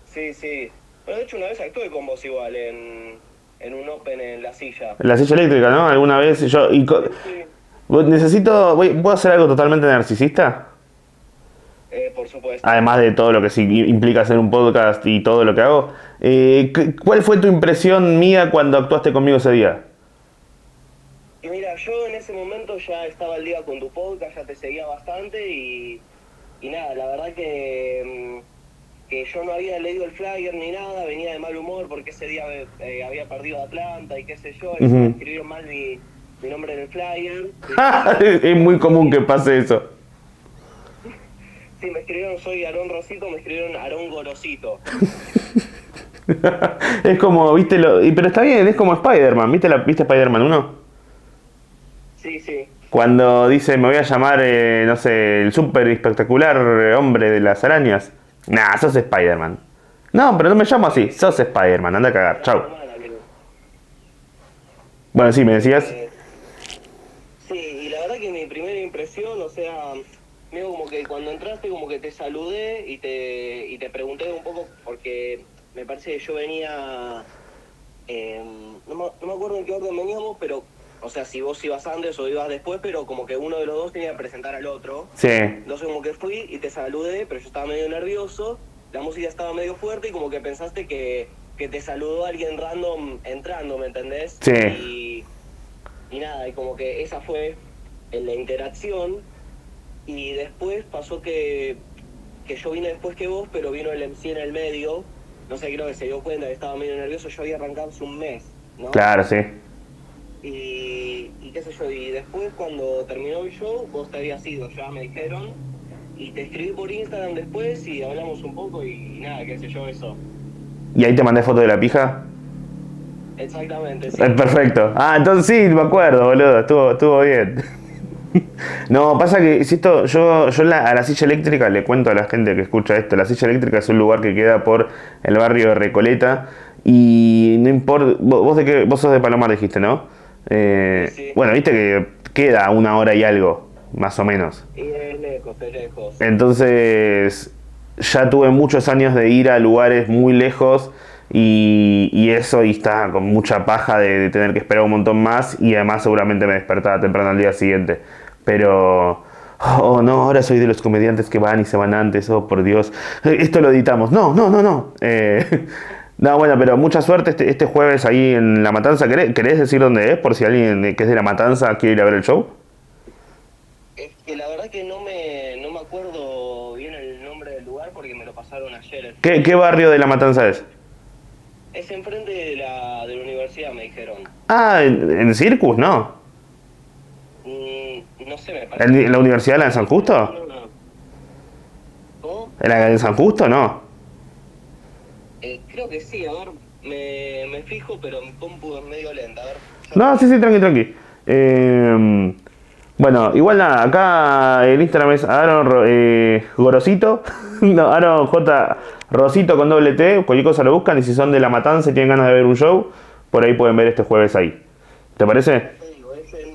Sí, sí. Bueno, de hecho, una vez actué con vos igual en, en un Open en la silla. La silla eléctrica, ¿no? Alguna vez yo... Y co- Sí, necesito... voy- ¿Puedo hacer algo totalmente narcisista? eh, por supuesto. Además de todo lo que sí implica hacer un podcast y todo lo que hago. Eh, ¿qué- ¿Cuál fue tu impresión mía cuando actuaste conmigo ese día? Y mira, yo en ese momento ya estaba al día con tu podcast, ya te seguía bastante y, y nada, la verdad que, mm, que yo no había leído el flyer ni nada, venía de mal humor porque ese día eh, había perdido Atlanta y qué sé yo, y Ujú. me escribieron mal mi, mi nombre en el flyer. es muy común que pase eso. Sí, me escribieron soy Aarón Rosito, me escribieron Aarón Gorosito. es como, viste, lo, pero está bien, es como Spider-Man, ¿viste, la, ¿viste Spider-Man 1? Sí, sí. Cuando dice, me voy a llamar, eh, no sé, el súper espectacular eh, hombre de las arañas. Nah, sos Spider-Man. No, pero no me llamo así, sos Spider-Man, anda a cagar, chau. Bueno, sí, me decías. Eh, Sí, y la verdad que mi primera impresión, o sea, medio como que cuando entraste como que te saludé y te, y te pregunté un poco porque me parece que yo venía, eh, no, me, no me acuerdo en qué orden veníamos, pero, o sea, si vos ibas antes o ibas después, pero como que uno de los dos tenía que presentar al otro. Sí, Entonces como que fui y te saludé, pero yo estaba medio nervioso, la música estaba medio fuerte y como que pensaste que, que te saludó alguien random entrando, ¿me entendés? Sí. Y, y nada, y como que esa fue en la interacción y después pasó que, que yo vine después que vos, pero vino el MC en el medio, no sé, creo que se dio cuenta que estaba medio nervioso, yo había arrancado hace un mes, ¿no? claro, sí. Y, y qué sé yo, y después cuando terminó el show, vos te habías ido, ya me dijeron, y te escribí por Instagram después y hablamos un poco y, nada, qué sé yo, eso. ¿Y ahí te mandé foto de la pija? Exactamente, sí. Eh, Perfecto. Ah, entonces sí, me acuerdo, boludo. Estuvo, estuvo bien. No, pasa que si esto, yo, yo la- a la silla eléctrica le cuento a la gente que escucha esto, la silla eléctrica es un lugar que queda por el barrio de Recoleta y no importa, vos, vos de qué, vos sos de Palomar dijiste, ¿no? Eh, Sí, sí. Bueno, viste que queda una hora y algo, más o menos. Y es lejos, es lejos. Entonces, ya tuve muchos años de ir a lugares muy lejos y, y eso, y está con mucha paja de, de tener que esperar un montón más y además seguramente me despertaba temprano al día siguiente. Pero, oh no, ahora soy de los comediantes que van y se van antes, oh por Dios, Eh, esto lo editamos, no, no, no, no. Eh, no, bueno, pero mucha suerte este, este jueves ahí en La Matanza. ¿Querés, querés decir dónde es por si alguien que es de La Matanza quiere ir a ver el show? Es que la verdad que no me, no me acuerdo bien el nombre del lugar porque me lo pasaron ayer. ¿Qué, qué barrio de La Matanza es? Es enfrente de la, de la universidad, me dijeron. Ah, en, en Circus, ¿no? Mm, no sé, me parece. ¿En la Universidad de la de San Justo? No, no. ¿Era en San Justo no? Creo que sí, a ver, me, me fijo, pero mi compu es medio lenta. A ver, No, sí, sí, tranqui, tranqui. Eh, bueno, igual nada, acá el Instagram es Aaron Ro- eh, Gorosito, no, Aaron J. Rosito con doble T, cualquier cosa lo buscan y si son de La Matanza y tienen ganas de ver un show, por ahí pueden ver este jueves ahí. ¿Te parece? es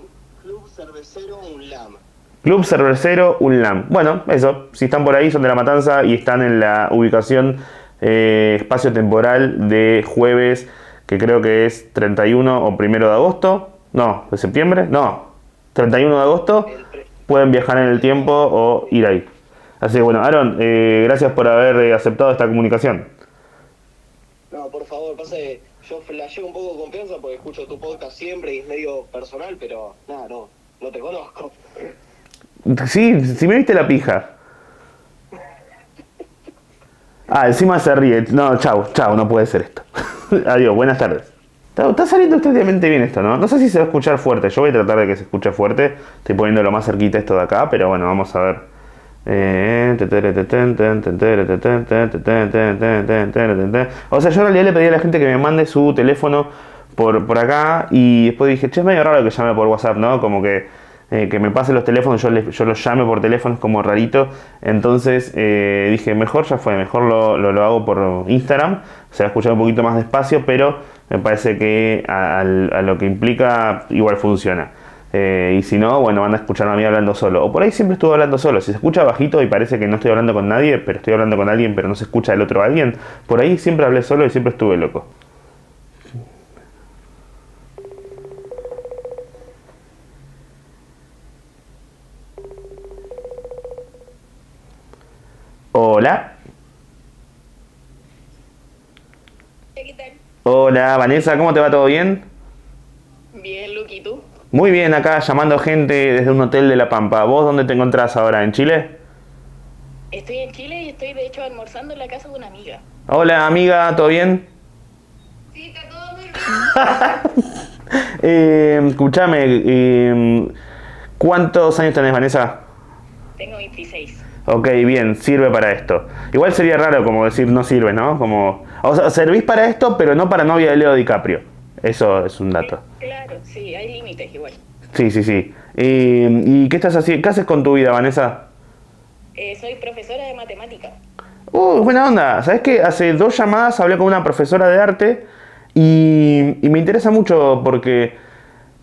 Club Cervecero UNLAM. Club Cervecero Unlam. Bueno, eso, si están por ahí, son de La Matanza y están en la ubicación eh, espacio temporal de jueves, que creo que es 31 o 1 de agosto. No, de septiembre. No, 31 de agosto. Pueden viajar en el tiempo o ir ahí. Así que bueno, Aaron, eh, gracias por haber eh, aceptado esta comunicación. No, por favor, pasa que yo flasheo un poco de confianza porque escucho tu podcast siempre y es medio personal, pero nada, no, no te conozco. Sí, si me viste la pija. Ah, encima se ríe. No, chau, chau, no puede ser esto. Adiós, buenas tardes. Está, saliendo extraordinariamente bien esto, ¿no? No sé si se va a escuchar fuerte. Yo voy a tratar de que se escuche fuerte. Estoy poniendo lo más cerquita esto de acá, pero bueno, vamos a ver. Eh, O sea, yo en realidad le pedí a la gente que me mande su teléfono por, por acá y después dije, che, es medio raro que llame por WhatsApp, ¿no? Como que, eh, que me pase los teléfonos, yo, les- yo los llame por teléfono, es como rarito. Entonces eh, dije, mejor ya fue, mejor lo, lo, hago por Instagram. Se va a escuchar un poquito más despacio, pero me parece que a lo que implica igual funciona. Eh, y si no, bueno, van a escucharme a mí hablando solo. O por ahí siempre estuve hablando solo. Si se escucha bajito y parece que no estoy hablando con nadie, pero estoy hablando con alguien, pero no se escucha el otro alguien, por ahí siempre hablé solo y siempre estuve loco. Hola. ¿Qué tal? Hola, Vanessa, ¿cómo te va? ¿Todo bien? Bien, Luqui, ¿tú? Muy bien, acá llamando gente desde un hotel de La Pampa. ¿Vos dónde te encontrás ahora? ¿En Chile? Estoy en Chile y estoy de hecho almorzando en la casa de una amiga. Hola, amiga, ¿todo bien? Sí, está todo muy bien. Eh, escuchame, eh, ¿cuántos años tenés, Vanessa? Tengo 26. Ok, bien, sirve para esto. Igual sería raro como decir no sirve, ¿no? Como, o sea, servís para esto, pero no para novia de Leo DiCaprio. Eso es un dato. Claro, sí, hay límites igual. Sí, sí, sí. ¿Y qué estás haciendo? ¿Qué haces con tu vida, Vanessa? Eh, soy profesora de matemática. Uh, buena onda. ¿Sabes qué? Hace dos llamadas hablé con una profesora de arte y, y me interesa mucho porque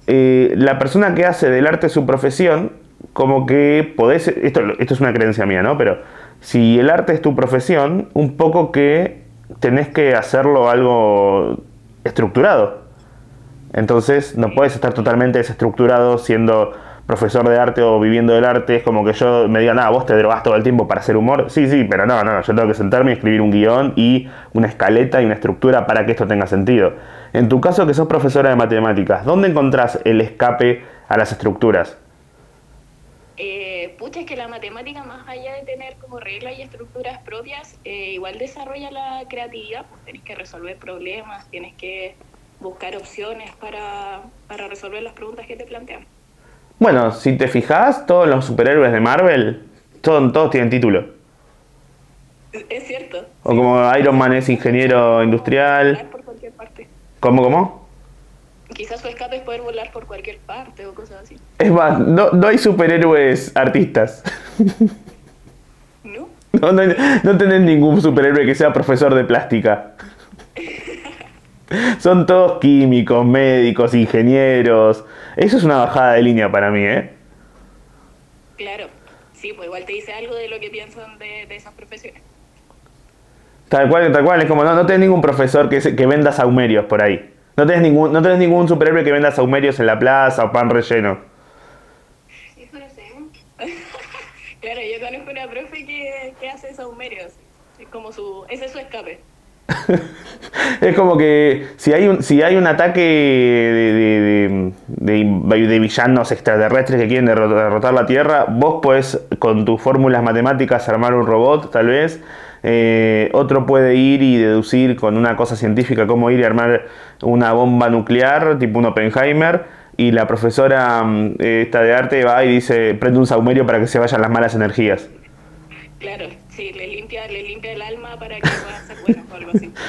eh, la persona que hace del arte su profesión, como que podés, esto, esto es una creencia mía, ¿no? Pero si el arte es tu profesión, un poco que tenés que hacerlo algo estructurado. Entonces no puedes estar totalmente desestructurado siendo profesor de arte o viviendo del arte. Es como que yo me diga, nada, vos te drogas todo el tiempo para hacer humor. Sí, sí, pero no, no, yo tengo que sentarme y escribir un guion y una escaleta y una estructura para que esto tenga sentido. En tu caso, que sos profesora de matemáticas, ¿dónde encontrás el escape a las estructuras? Eh, pucha, es que la matemática, más allá de tener como reglas y estructuras propias, eh, igual desarrolla la creatividad. Pues tienes que resolver problemas, tienes que buscar opciones para, para resolver las preguntas que te plantean. Bueno, si te fijas, todos los superhéroes de Marvel, todos, todos tienen título. Es cierto. O como Iron Man es ingeniero industrial. Por cualquier parte. ¿Cómo, cómo? Quizás su escape es poder volar por cualquier parte o cosas así. Es más, no, no hay superhéroes artistas. ¿No? No, no, no tenés ningún superhéroe que sea profesor de plástica. Son todos químicos, médicos, ingenieros. Eso es una bajada de línea para mí, ¿eh? Claro. Sí, pues igual te dice algo de lo que piensan de, de esas profesiones. Tal cual, tal cual. Es como no, no tenés ningún profesor que, se- que venda saumerios por ahí. No tenés, ningún, no tenés ningún superhéroe que venda saumerios en la plaza o pan relleno. Eso no sé. claro, yo conozco una profe que, que hace saumerios. Es como su... Ese es su escape. Es como que si hay un, si hay un ataque de, de- de- de- villanos extraterrestres que quieren derro- derrotar la Tierra, vos podés con tus fórmulas matemáticas armar un robot, tal vez. Eh, otro puede ir y deducir con una cosa científica cómo ir y armar una bomba nuclear, tipo un Oppenheimer. Y la profesora mm, esta de arte va y dice, prende un saumerio para que se vayan las malas energías. Claro, sí, le limpia, le limpia el alma para que pueda ser bueno o algo así.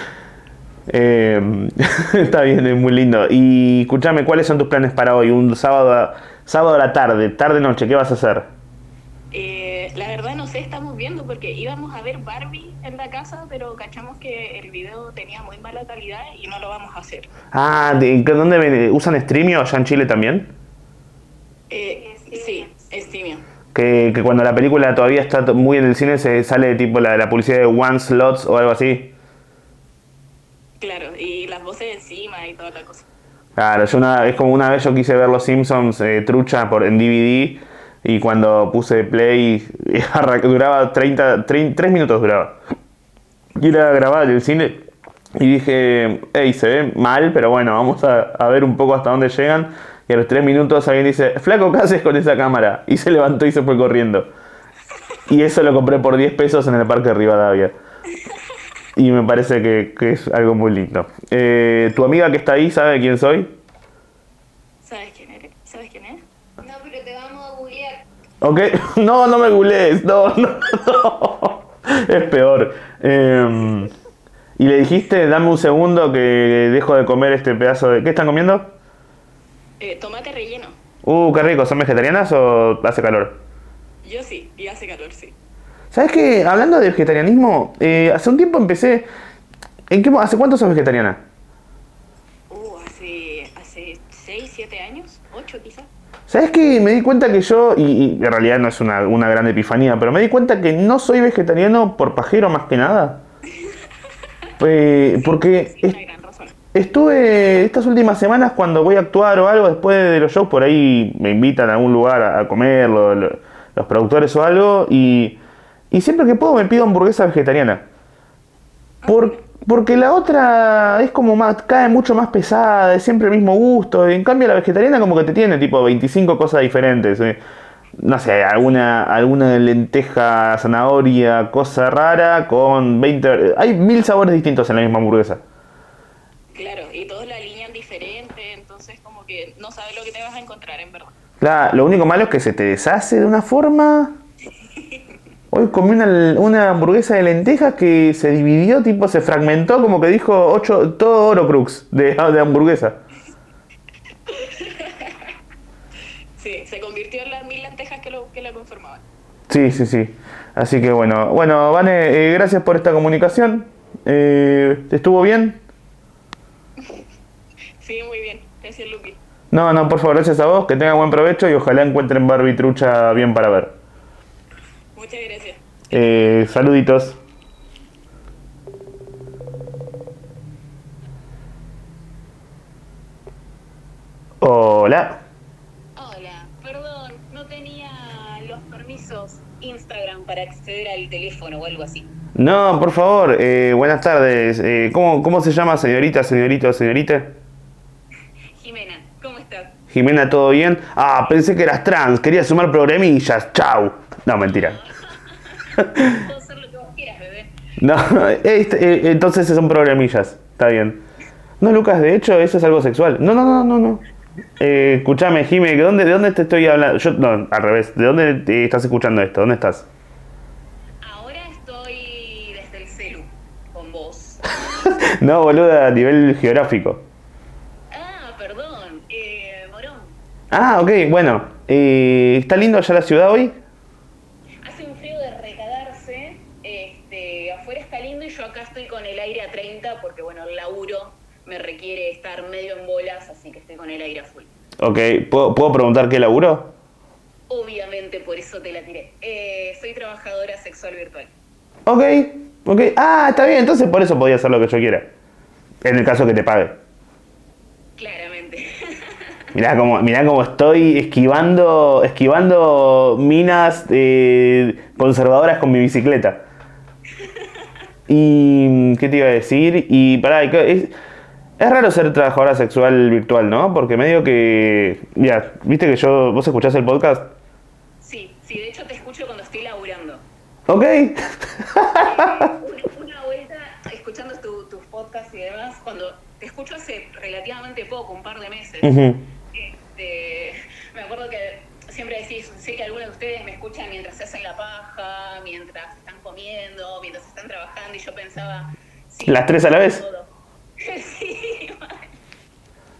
Eh, está bien, es muy lindo. Y escúchame, ¿cuáles son tus planes para hoy? Un sábado, sábado a la tarde, tarde-noche, ¿qué vas a hacer? Eh, la verdad no sé, estamos viendo porque íbamos a ver Barbie en la casa, pero cachamos que el video tenía muy mala calidad y no lo vamos a hacer. Ah, ¿de, ¿dónde usan Streamio allá en Chile también? Eh, sí, Streamio. Que, que, cuando la película todavía está muy en el cine se sale tipo la, la publicidad de One Slots o algo así. Claro, y las voces encima y toda la cosa. Claro, yo una, es como una vez yo quise ver Los Simpsons eh, trucha por, en DVD y cuando puse play duraba 30, 3 minutos duraba. Y era grabar el cine y dije, hey, se ve mal, pero bueno, vamos a, ver un poco hasta dónde llegan. Y a los 3 minutos alguien dice, flaco, ¿qué haces con esa cámara? Y se levantó y se fue corriendo. Y eso lo compré por 10 pesos en el parque de Rivadavia. Y me parece que, que es algo muy lindo. Eh, ¿Tu amiga que está ahí sabe quién soy? ¿Sabes quién eres? ¿Sabes quién es? No, pero te vamos a googlear. Ok, no, no me googlees, no, no, no. Es peor. Eh, y le dijiste, dame un segundo que dejo de comer este pedazo de... ¿Qué están comiendo? Eh, tomate relleno. Uh, qué rico. ¿Son vegetarianas o hace calor? Yo sí, y hace calor, sí. ¿Sabes qué? Hablando de vegetarianismo, eh, hace un tiempo empecé... ¿En qué, ¿Hace cuánto sos vegetariana? Uh, hace, hace 6, 7 años, 8 quizás. ¿Sabes qué? Me di cuenta que yo, y, y en realidad no es una, una, gran epifanía, pero me di cuenta que no soy vegetariano por pajero más que nada. Eh, porque Sí, estuve estas últimas semanas cuando voy a actuar o algo, después de los shows, por ahí me invitan a algún lugar a, a comer, lo- lo- los productores o algo, y, y siempre que puedo me pido hamburguesa vegetariana. Por, porque la otra es como más, cae mucho más pesada, es siempre el mismo gusto. En cambio la vegetariana como que te tiene tipo 25 cosas diferentes. eh. No sé, alguna, alguna lenteja, zanahoria, cosa rara con 20... Hay mil sabores distintos en la misma hamburguesa. Claro, y todos la alinean diferente, entonces como que no sabes lo que te vas a encontrar en verdad. Claro, lo único malo es que se te deshace de una forma... Hoy comí una, una hamburguesa de lentejas que se dividió, tipo se fragmentó, como que dijo ocho, todo oro crux de, de hamburguesa. Sí, se convirtió en las mil lentejas que, lo, que la conformaban. Sí, sí, sí. Así que bueno, bueno, Vane, eh, gracias por esta comunicación. Eh, ¿Estuvo bien? Sí, muy bien, gracias Lupi. No, no, por favor, gracias a vos, que tengan buen provecho y ojalá encuentren Barbie trucha bien para ver. Muchas gracias. Eh, saluditos. Hola. Hola, perdón, no tenía los permisos Instagram para acceder al teléfono o algo así. No, por favor, eh, buenas tardes. Eh, ¿cómo, ¿Cómo se llama, señorita, señorita, señorita? Jimena, ¿cómo estás? Jimena, ¿todo bien? Ah, pensé que eras trans, quería sumar programillas. Chau. No, mentira. Puedo hacer lo que vos quieras, bebé. No, este, eh, entonces son programillas. Está bien. No, Lucas, de hecho, eso es algo sexual. No, no, no, no, no. Eh, escuchame, Jime, ¿de dónde, ¿de dónde te estoy hablando? Yo, no, al revés. ¿De dónde te estás escuchando esto? ¿Dónde estás? Ahora estoy desde el celu con vos. No, boluda, a nivel geográfico. Ah, perdón, eh, Morón. Ah, ok, bueno. Eh, ¿Está lindo allá la ciudad hoy? Me requiere estar medio en bolas, así que estoy con el aire a full. Ok, ¿puedo, ¿puedo preguntar qué laburo? Obviamente por eso te la tiré. Eh, soy trabajadora sexual virtual. Ok, ok. Ah, está bien, entonces por eso podía hacer lo que yo quiera. En el caso que te pague. Claramente. Mirá cómo, mirá cómo estoy esquivando, esquivando minas eh, conservadoras con mi bicicleta. Y, ¿qué te iba a decir? Y, pará, es, es raro ser trabajadora sexual virtual, ¿no? Porque medio que... Mira, viste que yo... ¿Vos escuchás el podcast? Sí, sí, de hecho te escucho cuando estoy laburando. Ok. Una, una vuelta escuchando tu- tus podcasts y demás, cuando te escucho hace relativamente poco, un par de meses. Este, me acuerdo que siempre decís, sé que algunos de ustedes me escuchan mientras se hacen la paja, mientras están comiendo, mientras están trabajando, y yo pensaba... sí, ¿Las tres a la vez? todo. Sí.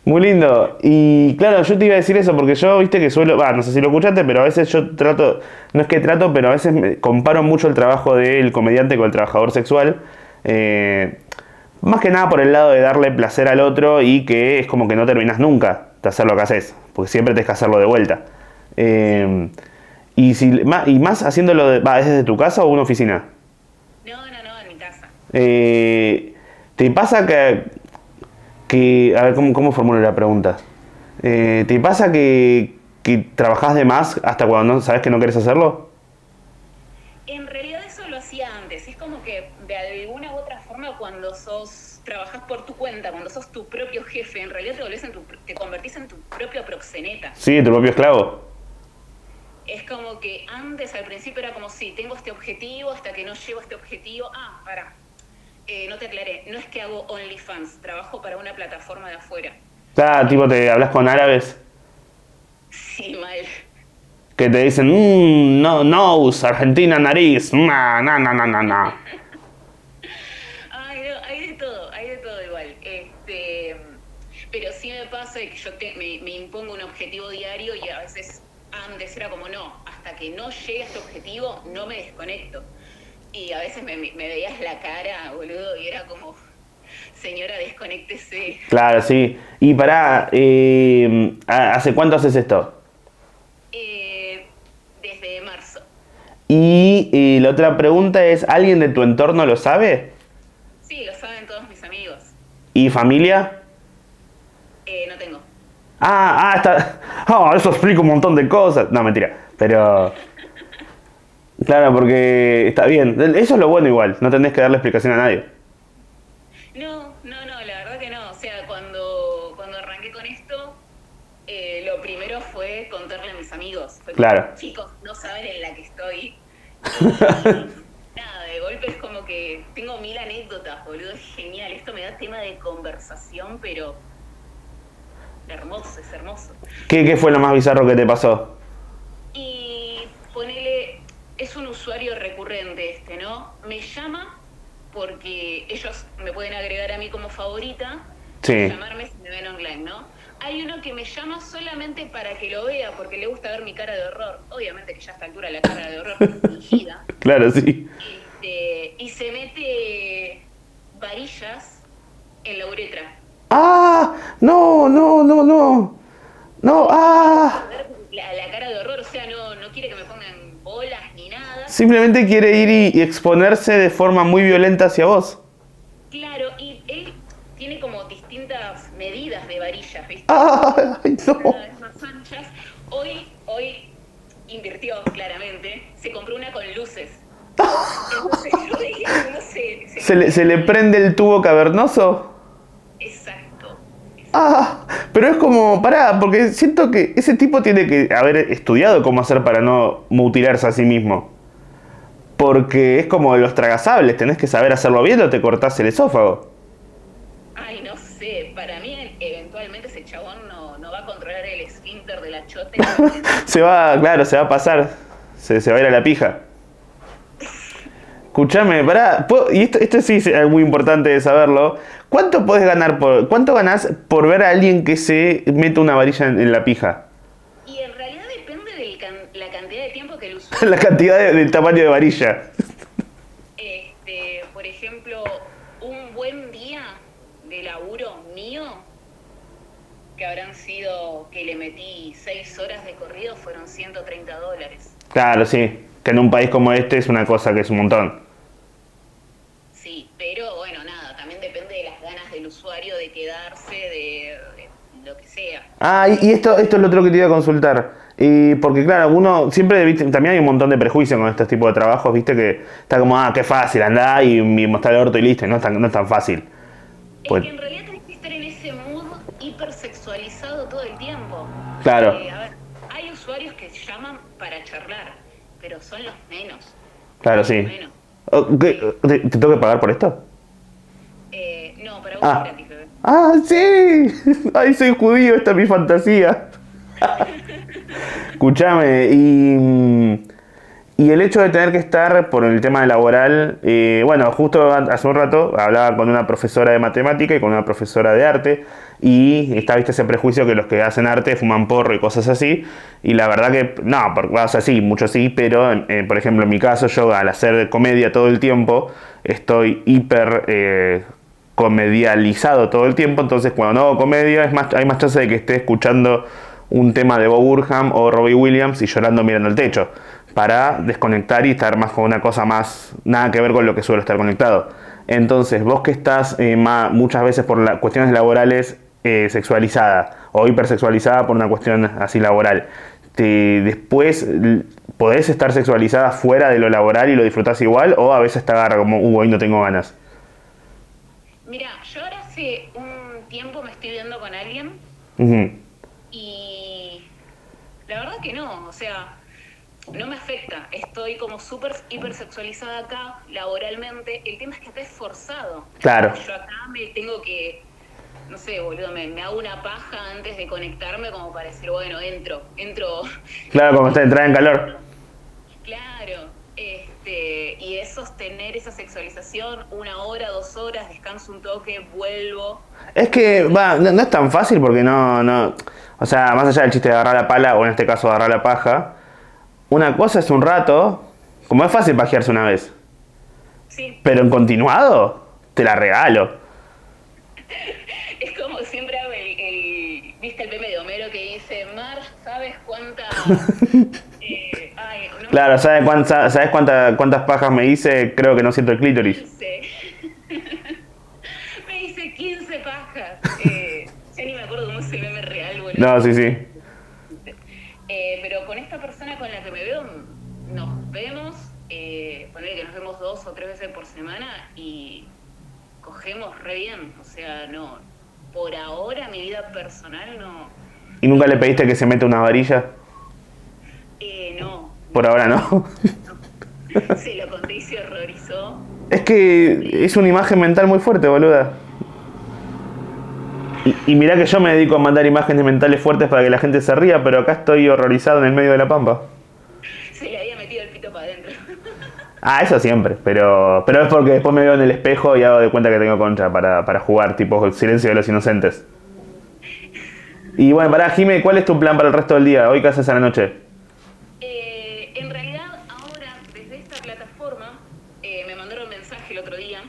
Muy lindo. Y claro, yo te iba a decir eso porque yo, viste que suelo, va, no sé si lo escuchaste, pero a veces yo trato, no es que trato, pero a veces me comparo mucho el trabajo del comediante con el trabajador sexual. eh, más que nada por el lado de darle placer al otro y que es como que no terminas nunca de hacer lo que haces, porque siempre tienes que hacerlo de vuelta. Eh, y, si, ma- y más haciéndolo, de, va, ¿es desde tu casa o una oficina? No, no, no, en mi casa. Eh, ¿Te pasa que, que- A ver, ¿cómo, cómo formulo la pregunta? Eh, ¿Te pasa que, que trabajás de más hasta cuando no sabes que no quieres hacerlo? En realidad eso lo hacía antes. Es como que de alguna u otra forma cuando sos, trabajas por tu cuenta, cuando sos tu propio jefe, en realidad te, volvés en tu, te convertís en tu propio proxeneta. Sí, tu propio esclavo. Es como que antes al principio era como, sí, tengo este objetivo, hasta que no llego a este objetivo, ah, para, no te aclaré, no es que hago OnlyFans, trabajo para una plataforma de afuera. Ah, tipo, te hablas con árabes Sí, mal. que te dicen, mmm, no, nose, Argentina, nariz, na, na, na, na, na, na. Ay, no, hay de todo, hay de todo igual. Este, pero sí me pasa que yo te- me, me impongo un objetivo diario y a veces antes era como, no, hasta que no llegue a este objetivo no me desconecto. Y a veces me, me veías la cara, boludo, y era como, señora, desconéctese. Claro, sí. Y pará, eh, ¿hace cuánto haces esto? Eh, desde marzo. Y, eh, la otra pregunta es, ¿alguien de tu entorno lo sabe? Sí, lo saben todos mis amigos. ¿Y familia? Eh, no tengo. Ah, ah, está. Ah, eso explica un montón de cosas. No, mentira. Pero. Claro, porque está bien. Eso es lo bueno igual. No tenés que darle explicación a nadie. No, no, no, la verdad que no. O sea, cuando, cuando arranqué con esto, eh, lo primero fue contarle a mis amigos. Fue como, Claro. Chicos, no saben en la que estoy. Y nada, de golpe es como que tengo mil anécdotas, boludo. Es genial. Esto me da tema de conversación, pero hermoso, es hermoso. ¿Qué, qué fue lo más bizarro que te pasó? Y ponele, es un usuario recurrente este, ¿no? Me llama porque ellos me pueden agregar a mí como favorita, Sí. llamarme si me ven online, ¿no? Hay uno que me llama solamente para que lo vea porque le gusta ver mi cara de horror. Obviamente que ya a esta altura la cara de horror es fingida. Claro, sí. Este, y se mete varillas en la uretra. ¡Ah! No, no, no, no. No, ah. La, la cara de horror, o sea, no, no quiere que me pongan bolas ni nada. Simplemente quiere ir y, y exponerse de forma muy violenta hacia vos. Claro, y él tiene como distintas medidas de varillas, ¿viste? ¡Ah! ¡Ay, no! Más anchas. Hoy, hoy invirtió claramente, se compró una con luces. Entonces yo veía, no sé, se- ¿Se le, se le prende el tubo cavernoso? Exacto. Ah, pero es como, pará, porque siento que ese tipo tiene que haber estudiado cómo hacer para no mutilarse a sí mismo. Porque es como los tragasables, tenés que saber hacerlo bien o te cortás el esófago. Ay, no sé, para mí eventualmente ese chabón no, no va a controlar el esfínter de la chota. Se va, claro, se va a pasar. Se, se va a ir a la pija. Escuchame, pará. ¿puedo- Y esto, esto sí es muy importante de saberlo. ¿Cuánto podés ganar por. ¿Cuánto ganás por ver a alguien que se mete una varilla en, en la pija? Y en realidad depende de la cantidad de tiempo que el usuario La cantidad de- del tamaño de varilla. Este, por ejemplo, un buen día de laburo mío, que habrán sido que le metí 6 horas de corrido, fueron 130 dólares. Claro, sí. Que en un país como este es una cosa que es un montón. Sí, pero sea. Ah, y esto, esto es lo otro que te iba a consultar. Y porque claro, uno siempre, viste, también hay un montón de prejuicios con estos tipos de trabajos, viste, que está como, ah, qué fácil, andá y, y mostrar el orto y listo, y no es tan, no es tan fácil. Pues- Es que en realidad tenés que estar en ese mood hipersexualizado todo el tiempo. Claro. Eh, a ver, hay usuarios que llaman para charlar, pero son los menos. Claro, sí. Menos. Oh, ¿qué? ¿Te, te tengo que pagar por esto? Eh, no, para vos Ah. gratis. Ah, sí. Ay, soy judío, esta es mi fantasía. Escúchame, y. mm, y el hecho de tener que estar por el tema laboral, eh, bueno, justo hace un rato hablaba con una profesora de matemática y con una profesora de arte y está, viste, ese prejuicio que los que hacen arte fuman porro y cosas así y la verdad que, no, o sea, sí, muchos sí, pero eh, por ejemplo en mi caso yo al hacer comedia todo el tiempo estoy hiper... Eh, comedializado todo el tiempo, entonces cuando no hago comedia es más, hay más chance de que esté escuchando un tema de Bob Burham o Robbie Williams y llorando mirando el techo para desconectar y estar más con una cosa más, nada que ver con lo que suelo estar conectado. Entonces, vos que estás eh, muchas veces por la, cuestiones laborales eh, sexualizada o hipersexualizada por una cuestión así laboral, te, después podés estar sexualizada fuera de lo laboral y lo disfrutás igual o a veces te agarra como, uh, hoy no tengo ganas. Mira, yo ahora hace un tiempo me estoy viendo con alguien y la verdad que no, o sea, no me afecta. Estoy como súper hipersexualizada acá, laboralmente. El tema es que está forzado. Claro. Yo acá me tengo que, no sé, boludo, me, hago una paja antes de conectarme como para decir, bueno, entro, entro. Claro, como está entrada en calor. Claro. Este, y es sostener esa sexualización una hora, dos horas, descanso un toque, vuelvo. Es que, va, no, no es tan fácil porque no, no, o sea, más allá del chiste de agarrar la pala, o en este caso agarrar la paja, una cosa es un rato, como es fácil pajearse una vez. Sí. Pero en continuado, te la regalo. Es como siempre hago el, ¿viste el meme de Homero que dice, Mar, ¿sabes cuánta... Claro, ¿sabes, cuánta, ¿sabes cuánta, cuántas pajas me hice? Creo que no siento el clítoris. 15. me hice 15 pajas. Eh, ya ni me acuerdo cómo se meme real, boludo. No, sí, sí. Eh, pero con esta persona con la que me veo, nos vemos, eh, poner que nos vemos dos o tres veces por semana y cogemos re bien. O sea, no, por ahora mi vida personal no. ¿Y nunca le pediste que se meta una varilla? Eh, no. Por ahora no. Se lo conté y se horrorizó. Es que es una imagen mental muy fuerte, boluda. Y, mirá que yo me dedico a mandar imágenes mentales fuertes para que la gente se ría, pero acá estoy horrorizado en el medio de la pampa. Se le había metido el pito para adentro. Ah, eso siempre, pero, pero es porque después me veo en el espejo y hago de cuenta que tengo concha para, para jugar, tipo el silencio de los inocentes. Y bueno, para Jime, ¿cuál es tu plan para el resto del día? ¿Hoy qué haces a la noche? Eh, en realidad, ahora, desde esta plataforma, eh, me mandaron un mensaje el otro día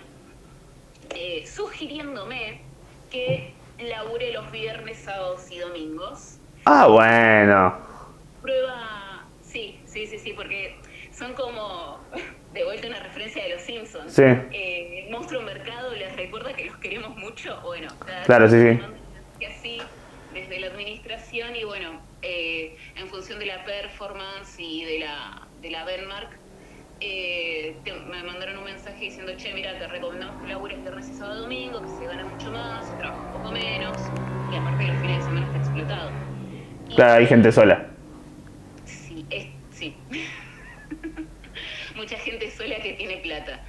eh, sugiriéndome que laburé los viernes, sábados y domingos. Ah, bueno. Prueba, sí, sí, sí, sí, porque son como de vuelta una referencia de los Simpsons. Sí. Eh, Monstruo Mercado les recuerda que los queremos mucho. Bueno, claro, sí, sí. Así, desde la administración y bueno, eh, en función de la performance y de la, de la benchmark, eh, me mandaron un mensaje diciendo, che, mira, te recomendamos que labures viernes y sábado domingo, que se gana mucho más, se trabaja un poco menos, y aparte los fines de semana está explotado. claro, hay gente sola. Sí, es, sí. Mucha gente sola que tiene plata.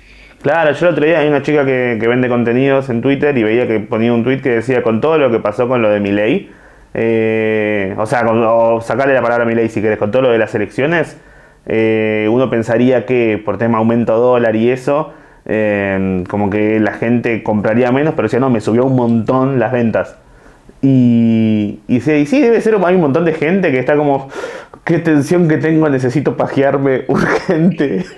Claro, yo el otro día hay una chica que, vende contenidos en Twitter y veía que ponía un tweet que decía con todo lo que pasó con lo de Milei, eh, o sea, o sacarle la palabra a Milei si querés, con todo lo de las elecciones, eh, uno pensaría que por tema aumento dólar y eso, eh, como que la gente compraría menos, pero decía, no, me subió un montón las ventas. Y, y, sí, sí, debe ser, hay un montón de gente que está como, qué tensión que tengo, necesito pajearme urgente.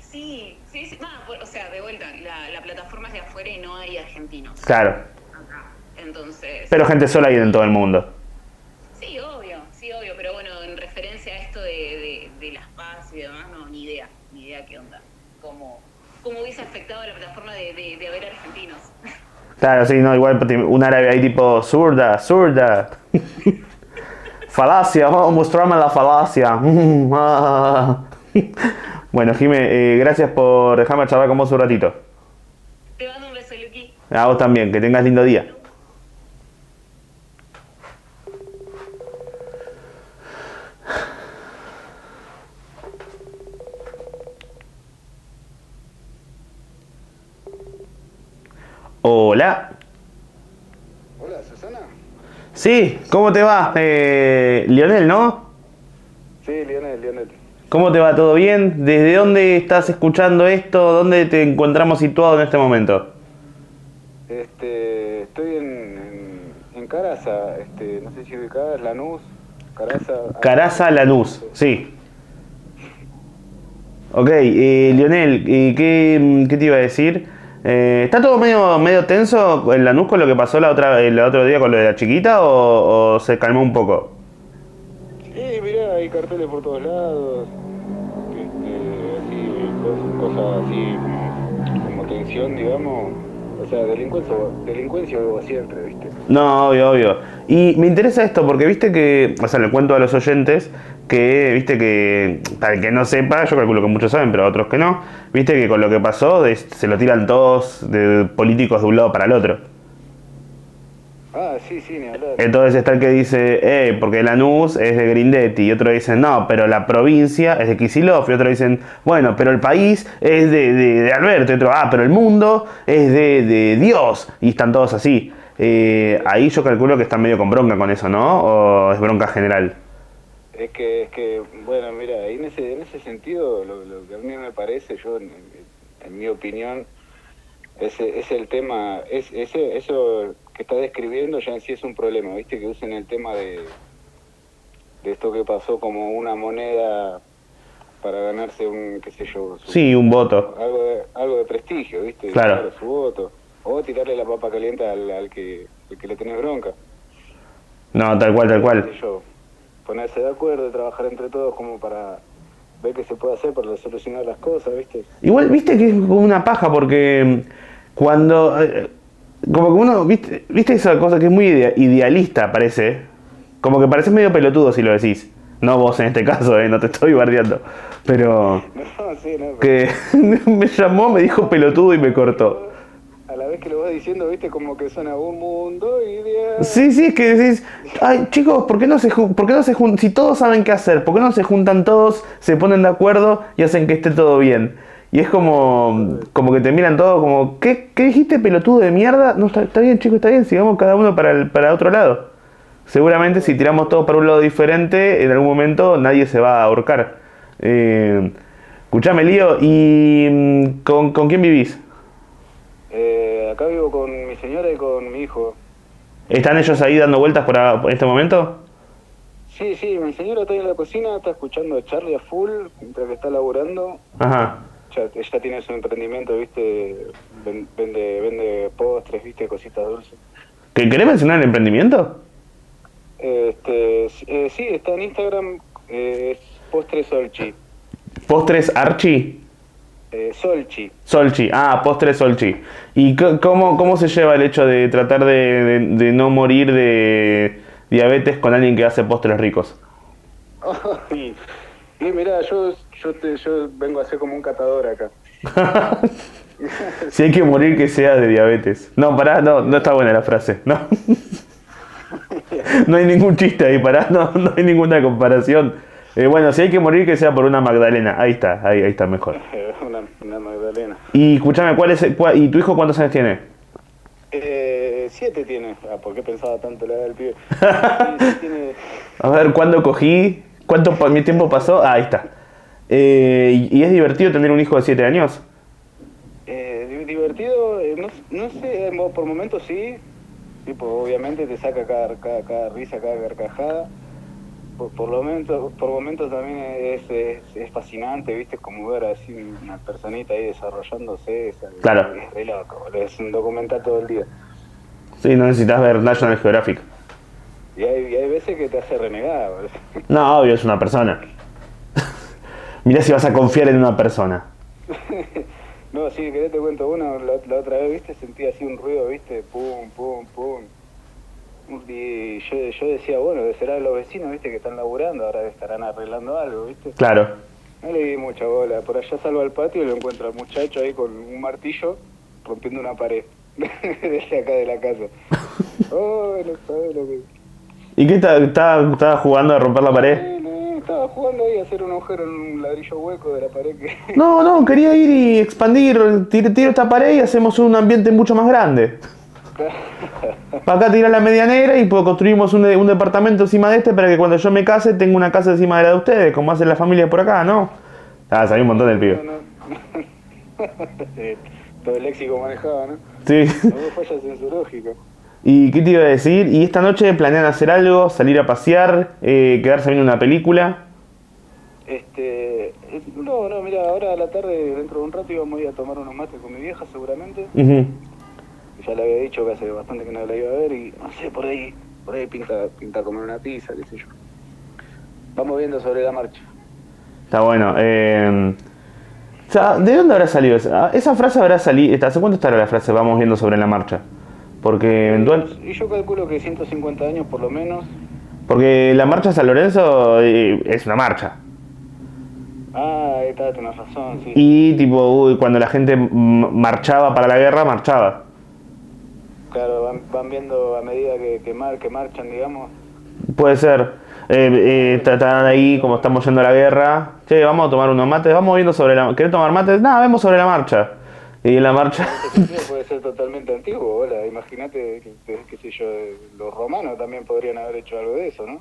Sí, sí, sí. o sea, de vuelta, la, plataforma es de afuera y no hay argentinos. Claro. Entonces. Pero gente sola hay en todo el mundo. cómo hubiese afectado a la plataforma de, de, haber argentinos. Claro, sí, no, igual un árabe ahí tipo, zurda, zurda. falacia, vamos, mostrarme la falacia. bueno, Jime, eh, gracias por dejarme charlar con vos un ratito. Te mando un beso, Luqui. A vos también, que tengas lindo día. Hola. Hola, Susana. Sí, ¿cómo te va? Eh, Lionel, ¿no? Sí, Lionel, Lionel. ¿Cómo te va? ¿Todo bien? ¿Desde dónde estás escuchando esto? ¿Dónde te encontramos situado en este momento? Este, estoy en, en, en Caraza, este, no sé si ubicás, Lanús, Caraza. Caraza Lanús, sí. Ok, eh, Lionel, ¿y qué, qué te iba a decir? Eh, ¿Está todo medio, medio tenso en Lanús con lo que pasó la otra, el otro día con lo de la chiquita o, o se calmó un poco? Sí, mirá, hay carteles por todos lados, este, así, cos- cosas así como, como tensión, digamos. O sea, delincuencia, delincuencia hubo siempre, ¿viste? No, obvio, obvio. Y me interesa esto porque viste que, o sea, le cuento a los oyentes que, viste que, para el que no sepa, yo calculo que muchos saben, pero otros que no, viste que con lo que pasó de- se lo tiran todos de políticos de un lado para el otro. Ah, sí, sí, ni hablar. Entonces está el que dice, eh, porque Lanús es de Grindetti, y otro dicen, no, pero la provincia es de Kicillof, y otro dicen, bueno, pero el país es de, de, de Alberto, y otro, ah, pero el mundo es de, de Dios, y están todos así. Eh, ahí yo calculo que están medio con bronca con eso, ¿no? ¿O es bronca general? Es que, es que, bueno, mira, en ese, en ese sentido, lo, lo que a mí me parece, yo, en, en mi opinión, ese es el tema, es, ese, eso que está describiendo ya en sí es un problema, ¿viste? Que usen el tema de, de esto que pasó como una moneda para ganarse un, qué sé yo, su- Sí, un voto. algo, de, algo de prestigio, ¿viste? Claro. su voto. O tirarle la papa caliente al, al que, al que le tenés bronca. No, tal cual, tal cual. yo, ponerse de acuerdo, trabajar entre todos como para ver qué se puede hacer para solucionar las cosas, ¿viste? Igual, viste que es como una paja porque cuando... eh, Como que uno, viste, viste esa cosa que es muy idea- idealista, parece. Como que parece medio pelotudo si lo decís. No vos en este caso, eh, no te estoy bardeando. Pero No, sí, no, pero que me llamó, me dijo pelotudo y me cortó. Que lo vas diciendo, ¿viste? Como que suena un mundo ideal. Sí, sí, es que decís, ay chicos, ¿por qué no se, por qué no se juntan? Si todos saben qué hacer, ¿por qué no se juntan todos, se ponen de acuerdo y hacen que esté todo bien? Y es como, como que te miran todos como, ¿qué, dijiste, pelotudo de mierda? No, está, bien, chicos, está bien, sigamos cada uno para, el, para otro lado. Seguramente si tiramos todos para un lado diferente, en algún momento nadie se va a ahorcar. Eh, escuchame, Lío, ¿y mm, con quién vivís? Eh, acá vivo con mi señora y con mi hijo. ¿Están ellos ahí dando vueltas por, a- por este momento? Sí, sí, mi señora está en la cocina, está escuchando a Charlie a full mientras que está laburando. Ajá. Ya, ella tiene su emprendimiento, ¿viste? Ven- Vende, vende postres, ¿viste? Cositas dulces. ¿Que- ¿Querés mencionar el emprendimiento? Este, eh, sí, está en Instagram, eh, es Postre Solchi. Postres Archie. Eh, Solchi. Solchi. Ah, postres Solchi. ¿Y cómo, cómo se lleva el hecho de tratar de, de- de no morir de diabetes con alguien que hace postres ricos? y, y mirá, yo, yo, te, yo vengo a ser como un catador acá. si hay que morir, que sea de diabetes. No, pará, no, no está buena la frase. No, no hay ningún chiste ahí, pará, no, no hay ninguna comparación. Eh, bueno, si hay que morir, que sea por una Magdalena. Ahí está, ahí, ahí está mejor. Magdalena. Y escúchame, ¿cuál es, el- cuál- ¿y tu hijo cuántos años tiene? Eh, siete tiene. Ah, ¿por qué pensaba tanto la edad del pibe? Sí, sí, tiene, A ver, ¿cuándo cogí? ¿Cuánto pa- mi tiempo pasó? Ah, ahí está. Eh, ¿Y es divertido tener un hijo de 7 años? eh, di- divertido, eh, no, no sé, por momentos sí. Tipo, obviamente te saca cada, cada, cada risa, cada carcajada. Por, por, lo momentos, por momentos también es, es, es fascinante, ¿viste? Como ver así una personita ahí desarrollándose. es- Claro. Es re loco, es un documental todo el día. Sí, no necesitas ver National Geographic. Y hay, y hay veces que te hace renegar, boludo. No, obvio, es una persona. Mirá si vas a confiar en una persona. No, sí, querés te cuento una, la, la otra vez, viste, sentí así un ruido, viste, pum, pum, pum. Y yo, yo decía, bueno, serán los vecinos, viste, que están laburando, ahora estarán arreglando algo, viste. Claro. No le di mucha bola, por allá salgo al patio y lo encuentro al muchacho ahí con un martillo rompiendo una pared desde acá de la casa. Oh, no sabes lo que... ¿Y qué estaba jugando a romper la pared? No, estaba jugando ahí a hacer un agujero en un ladrillo hueco de la pared que... No, no, quería ir y expandir, tiro, tiro esta pared y hacemos un ambiente mucho más grande. Acá tirar la media negra y pues construimos un, un departamento encima de este para que cuando yo me case tenga una casa encima de la de ustedes, como hacen las familias por acá, ¿no? Ah, sabía un montón del pibe. No, no. Sí, Todo el léxico manejado, ¿no? Sí. No hubo fallas en su lógico. ¿Y qué te iba a decir? ¿Y esta noche planean hacer algo? ¿Salir a pasear? Eh, ¿Quedarse viendo una película? Este, eh, no, no, mira, ahora a la tarde, dentro de un rato, íbamos a ir a tomar unos mates con mi vieja, seguramente. Ujú. Ya le había dicho que hace bastante que no la iba a ver y no sé, por ahí, por ahí pinta, pinta comer una pizza, qué sé yo. Vamos viendo sobre la marcha. Está bueno. eh, o sea, ¿De dónde habrá salido esa? Esa frase habrá salido. ¿Hace cuánto estará la frase? Vamos viendo sobre la marcha. Porque eventual. Y yo calculo que 150 años por lo menos. Porque la marcha San Lorenzo eh, es una marcha. Ah, ahí está, tenés razón, sí. Y tipo, uy, cuando la gente marchaba para la guerra, marchaba. Claro, van, van viendo a medida que, que, mar, que marchan, digamos. Puede ser. Eh, eh, está- están ahí como estamos yendo a la guerra. Che, vamos a tomar unos mates. Vamos viendo sobre la... ¿Querés tomar mates? Nada, vemos sobre la marcha. Y la marcha... Puede ser totalmente antiguo, hola. Imagínate, qué sé yo, los romanos también podrían haber hecho algo de eso, ¿no?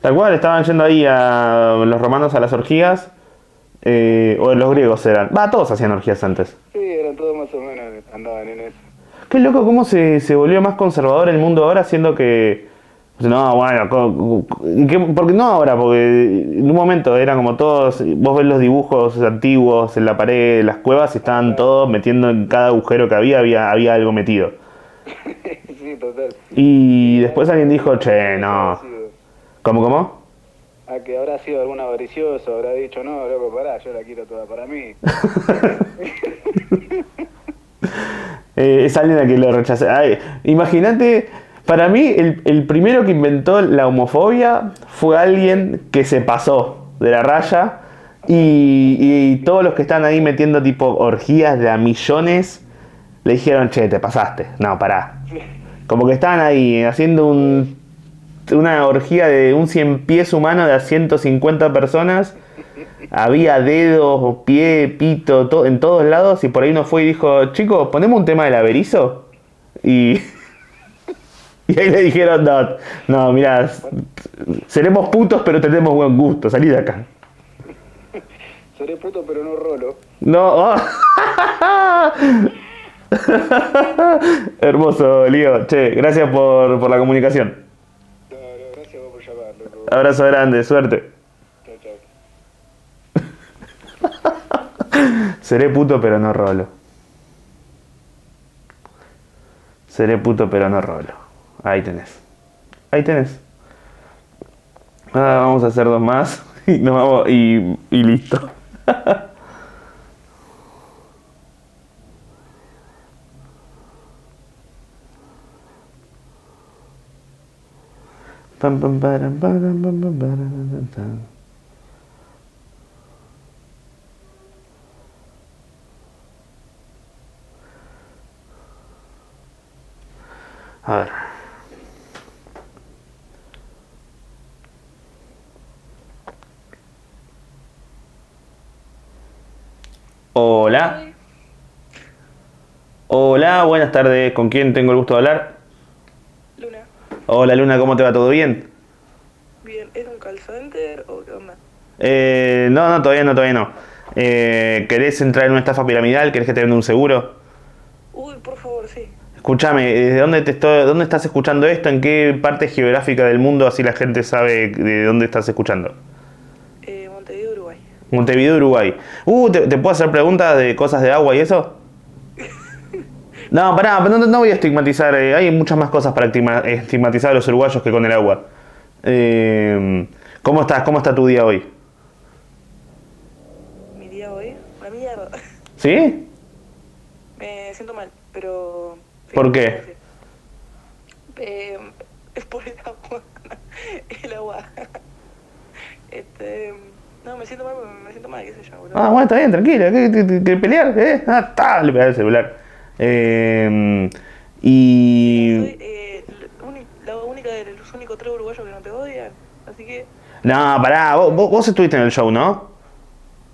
Tal cual, estaban yendo ahí a los romanos a las orgías. eh, o los griegos eran. Va, todos hacían orgías antes. Sí, eran todos más o menos, andaban en eso. Qué loco cómo se, se volvió más conservador el mundo ahora, siendo que. No, bueno, co- co- ¿qué- porque no ahora, porque en un momento eran como todos. Vos ves los dibujos antiguos en la pared, las cuevas, y estaban todos metiendo en cada agujero que había, había, había algo metido. sí, total. Y después alguien dijo, che, no. ¿Cómo, cómo? A que habrá sido algún avaricioso, habrá dicho, no, loco, pará, yo la quiero toda para mí. Eh, es alguien a quien lo rechacé. Ay, Imagínate, para mí el, el primero que inventó la homofobia fue alguien que se pasó de la raya y, y todos los que están ahí metiendo tipo orgías de a millones le dijeron, che, te pasaste. No, pará. Como que estaban ahí haciendo un, una orgía de un 100 pies humano de a 150 personas. Había dedos, pie, pito, to- en todos lados. Y por ahí uno fue y dijo, chicos, ponemos un tema del averizo. Y, y ahí le dijeron, no, no, mira, seremos putos, pero tenemos buen gusto, salí de acá. Seré puto, pero no rolo. No, oh. Hermoso, Lío. Che, gracias por, por la comunicación. No, no, gracias por llamar, loco. Abrazo grande, suerte. Chao, chao. Seré puto pero no rolo. Seré puto pero no rolo. Ahí tenés. Ahí tenés. Ah, vamos a hacer dos más y nos vamos y, y listo. Pam, pam, param, param, pam, pam, param, pam, pam. A ver. Hola. Hola, buenas tardes. ¿Con quién tengo el gusto de hablar? Luna, Hola Luna, ¿cómo te va? ¿Todo bien? bien, ¿es un call center o qué onda? Eh, no, no, todavía no, todavía no. Eh, ¿Querés entrar en una estafa piramidal? ¿Querés que te venda un seguro? Uy, por favor, sí. Escúchame, ¿desde dónde, te estoy, dónde estás escuchando esto? ¿En qué parte geográfica del mundo? Así la gente sabe de dónde estás escuchando. Eh, Montevideo, Uruguay. Montevideo, Uruguay. Uh, ¿te, te puedo hacer preguntas de cosas de agua y eso? No, pará, no, no voy a estigmatizar. eh, hay muchas más cosas para estigma- estigmatizar a los uruguayos que con el agua. Eh, ¿Cómo estás? ¿Cómo está tu día hoy? Mi día hoy, una mierda. ¿Sí? Me siento mal, pero... ¿Por qué? sí. Eh, es por el agua. el agua. este... No, me siento mal, me siento mal, qué sé yo, boludo. Ah, bueno, está bien, tranquilo. ¿Qué, pelear? ¿Eh? Ah, está, le pegué el celular. Eh, y... Soy eh, la única de los únicos tres uruguayos que no te odian, así que... No, pará, vos, vos- estuviste en el show, ¿no?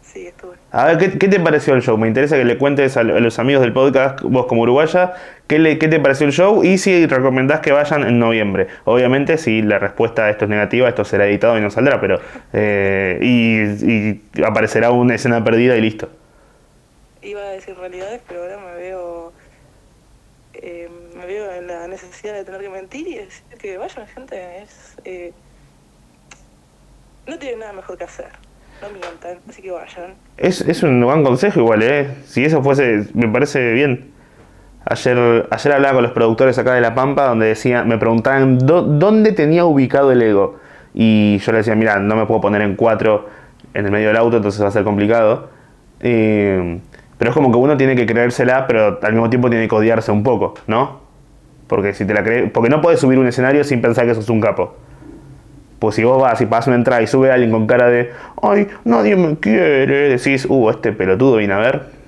Sí, estuve. A ver, ¿qué, qué te pareció el show? Me interesa que le cuentes a los amigos del podcast, vos como uruguaya, ¿qué, le- qué te pareció el show y si recomendás que vayan en noviembre. Obviamente, si la respuesta a esto es negativa, esto será editado y no saldrá, pero. eh, y, y aparecerá una escena perdida y listo. Iba a decir realidades, pero ahora me veo. eh, me veo en la necesidad de tener que mentir y decir que vayan, gente. Es. eh, no tienen nada mejor que hacer. No mientan, así que vayan. Es, es un buen consejo igual, ¿eh? Si eso fuese, me parece bien. Ayer, ayer hablaba con los productores acá de La Pampa donde decía, me preguntaban "¿Dó- dónde tenía ubicado el ego. Y yo le decía, mira, no me puedo poner en cuatro en el medio del auto, entonces va a ser complicado. Eh, pero es como que uno tiene que creérsela, pero al mismo tiempo tiene que odiarse un poco, ¿no? Porque si te la crees, porque no puedes subir un escenario sin pensar que sos un capo. Pues si vos vas y pasas una entrada y sube alguien con cara de, ay, nadie me quiere, decís, uh, este pelotudo viene a ver.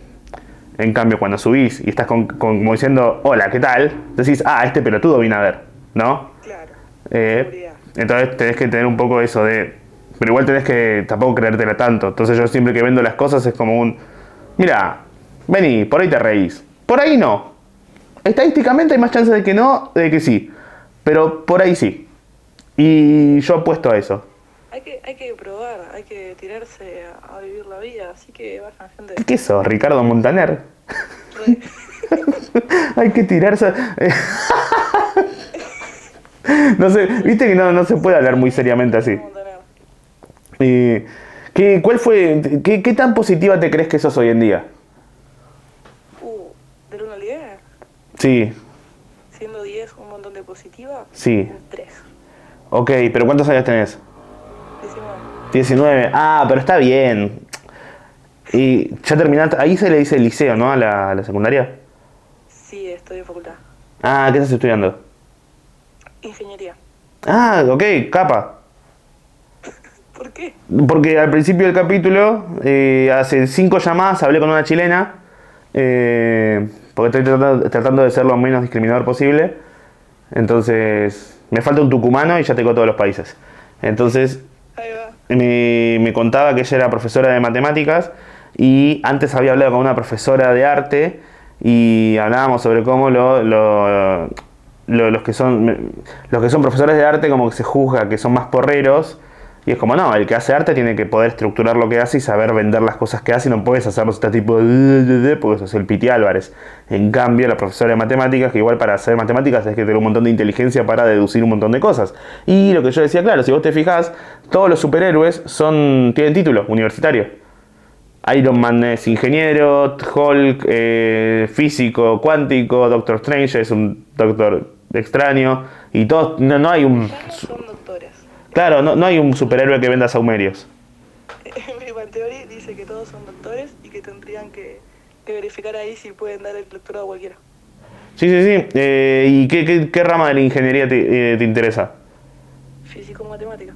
En cambio, cuando subís y estás con, con- como diciendo, hola, ¿qué tal? Decís, ah, este pelotudo viene a ver, ¿no? Claro. Eh, entonces tenés que tener un poco eso de. Pero igual tenés que tampoco creértela tanto. Entonces yo siempre que vendo las cosas es como un. Mira, vení, por ahí te reís. Por ahí no. Estadísticamente hay más chances de que no, de que sí. Pero por ahí sí. Y yo apuesto a eso. Hay que, hay que probar, hay que tirarse a, a vivir la vida, así que vayan, gente. ¿Qué sos, Ricardo Montaner? Hay que tirarse. no sé, viste que no, no se puede hablar muy seriamente así. Eh, ¿qué, ¿Cuál fue, qué, qué tan positiva te crees que sos hoy en día? Uh, del 1 al 10, Sí, siendo 10 un montón de positiva, sí. un 3. Ok, pero ¿cuántos años tenés? 19. 19. Ah, pero está bien. Y ya terminaste, ahí se le dice liceo, ¿no? A la, a la secundaria. Sí, estoy en facultad. Ah, ¿qué estás estudiando? Ingeniería. Ah, ok, capa. ¿Por qué? Porque al principio del capítulo, eh, hace cinco llamadas, hablé con una chilena, eh, porque estoy tratando, tratando de ser lo menos discriminador posible. Entonces, me falta un tucumano y ya tengo todos los países. Entonces. Me, contaba que ella era profesora de matemáticas y antes había hablado con una profesora de arte y hablábamos sobre cómo lo- lo- los, que son, los que son profesores de arte como que se juzga que son más porreros y es como no, el que hace arte tiene que poder estructurar lo que hace y saber vender las cosas que hace y no puedes hacerlo este tipo de porque sos el Piti Álvarez. En cambio, la profesora de matemáticas, que igual para hacer matemáticas es que tener un montón de inteligencia para deducir un montón de cosas. Y lo que yo decía, claro, si vos te fijas, todos los superhéroes son tienen título universitario. Iron Man es ingeniero, Hulk eh, físico, cuántico, Doctor Strange es un doctor extraño y todos no, no hay un son doctores. Claro no, no hay un superhéroe que venda saumerios. Mi Theory dice que todos son doctores y que tendrían que, que verificar ahí si pueden dar el doctorado a cualquiera. Sí, sí, sí. Eh, ¿Y qué, qué- qué rama de la ingeniería te, eh, te interesa? Físico-matemática.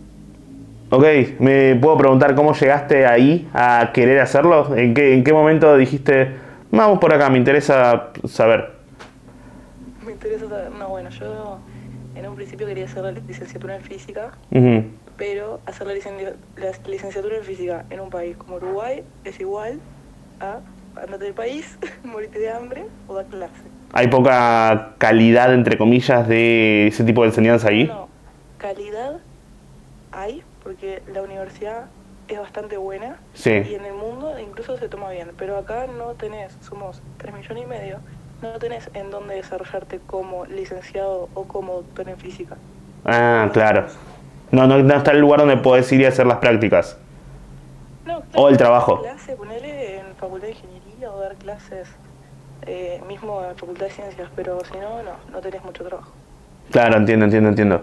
Ok, ¿me puedo preguntar cómo llegaste ahí a querer hacerlo? ¿En qué, en qué momento dijiste, vamos por acá, me interesa saber? Me interesa saber. No, bueno, yo principio quería hacer la licenciatura en física, Ujú. pero hacer la, licen- la licenciatura en física en un país como Uruguay es igual a andate del país, morirte de hambre o dar clase. ¿Hay poca calidad, entre comillas, de ese tipo de enseñanza ahí? No, calidad hay, porque la universidad es bastante buena Sí. y en el mundo incluso se toma bien, pero acá no tenés, somos 3 millones y medio, no tenés en dónde desarrollarte como licenciado o como doctor en física. Ah, claro. No, no, no está el lugar donde podés ir y hacer las prácticas. No, O el trabajo. Clase, ponele en facultad de ingeniería o dar clases eh, mismo en facultad de ciencias, pero si no, no, no tenés mucho trabajo. Claro, entiendo, entiendo, entiendo.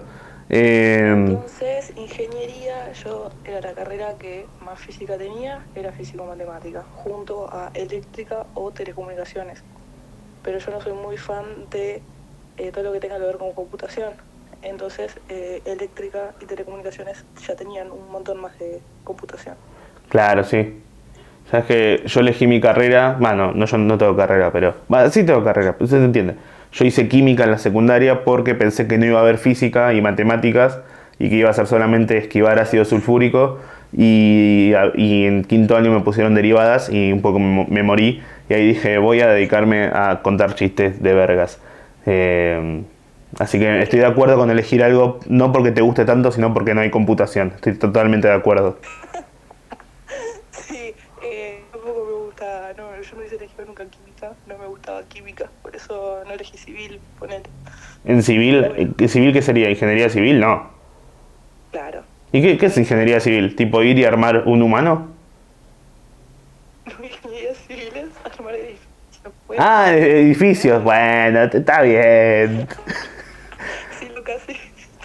Eh, Entonces, ingeniería, yo era la carrera que más física tenía, era físico-matemática, junto a eléctrica o telecomunicaciones. Pero yo no soy muy fan de eh, todo lo que tenga que ver con computación. Entonces, eh, eléctrica y telecomunicaciones ya tenían un montón más de computación. claro, sí. Sabes que yo elegí mi carrera, bueno, no, yo no tengo carrera, pero. Bueno, sí tengo carrera, pero se entiende. Yo hice química en la secundaria porque pensé que no iba a haber física y matemáticas y que iba a ser solamente esquivar ácido sulfúrico y, y en quinto año me pusieron derivadas y un poco me, me morí y ahí dije voy a dedicarme a contar chistes de vergas. Eh, así que estoy de acuerdo con elegir algo no porque te guste tanto, sino porque no hay computación. Estoy totalmente de acuerdo. Sí, eh, tampoco me gusta, no, yo no hice elegir nunca química, no me gustaba química, por eso no elegí civil, ponete. En civil, ¿en civil qué sería? ¿Ingeniería civil? No. ¿Y qué, qué es ingeniería civil? ¿Tipo ir y armar un humano? Ingeniería civil es armar edificios. pues. Ah, edificios. Bueno, está bien. Sí, Lucas, sí.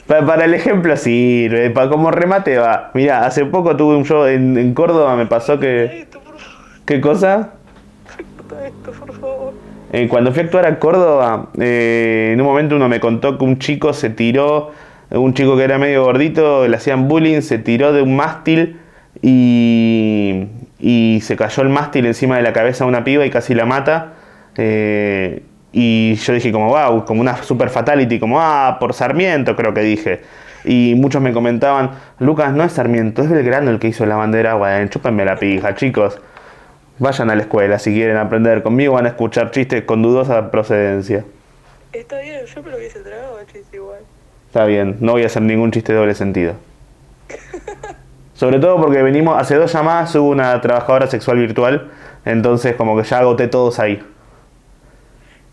Pa- Para el ejemplo sirve, para como remate va. Mira, hace poco tuve un show en, en Córdoba, me pasó que... Esto, por favor, ¿Qué cosa? esto, por favor. Eh, cuando fui a actuar a Córdoba, eh, en un momento uno me contó que un chico se tiró, un chico que era medio gordito, le hacían bullying, se tiró de un mástil y, y se cayó el mástil encima de la cabeza de una piba y casi la mata. Eh, y yo dije como, wow, como una super fatality, como, ah, por Sarmiento creo que dije. Y muchos me comentaban, Lucas, no es Sarmiento, es Belgrano el que hizo la bandera, bueno, chúpenme la pija, chicos. Vayan a la escuela si quieren aprender conmigo, van a escuchar chistes con dudosa procedencia. Está bien, yo me lo hubiese tragado chiste igual. Está bien, no voy a hacer ningún chiste de doble sentido. Sobre todo porque venimos, hace dos llamadas hubo una trabajadora sexual virtual, entonces como que ya agoté todos ahí.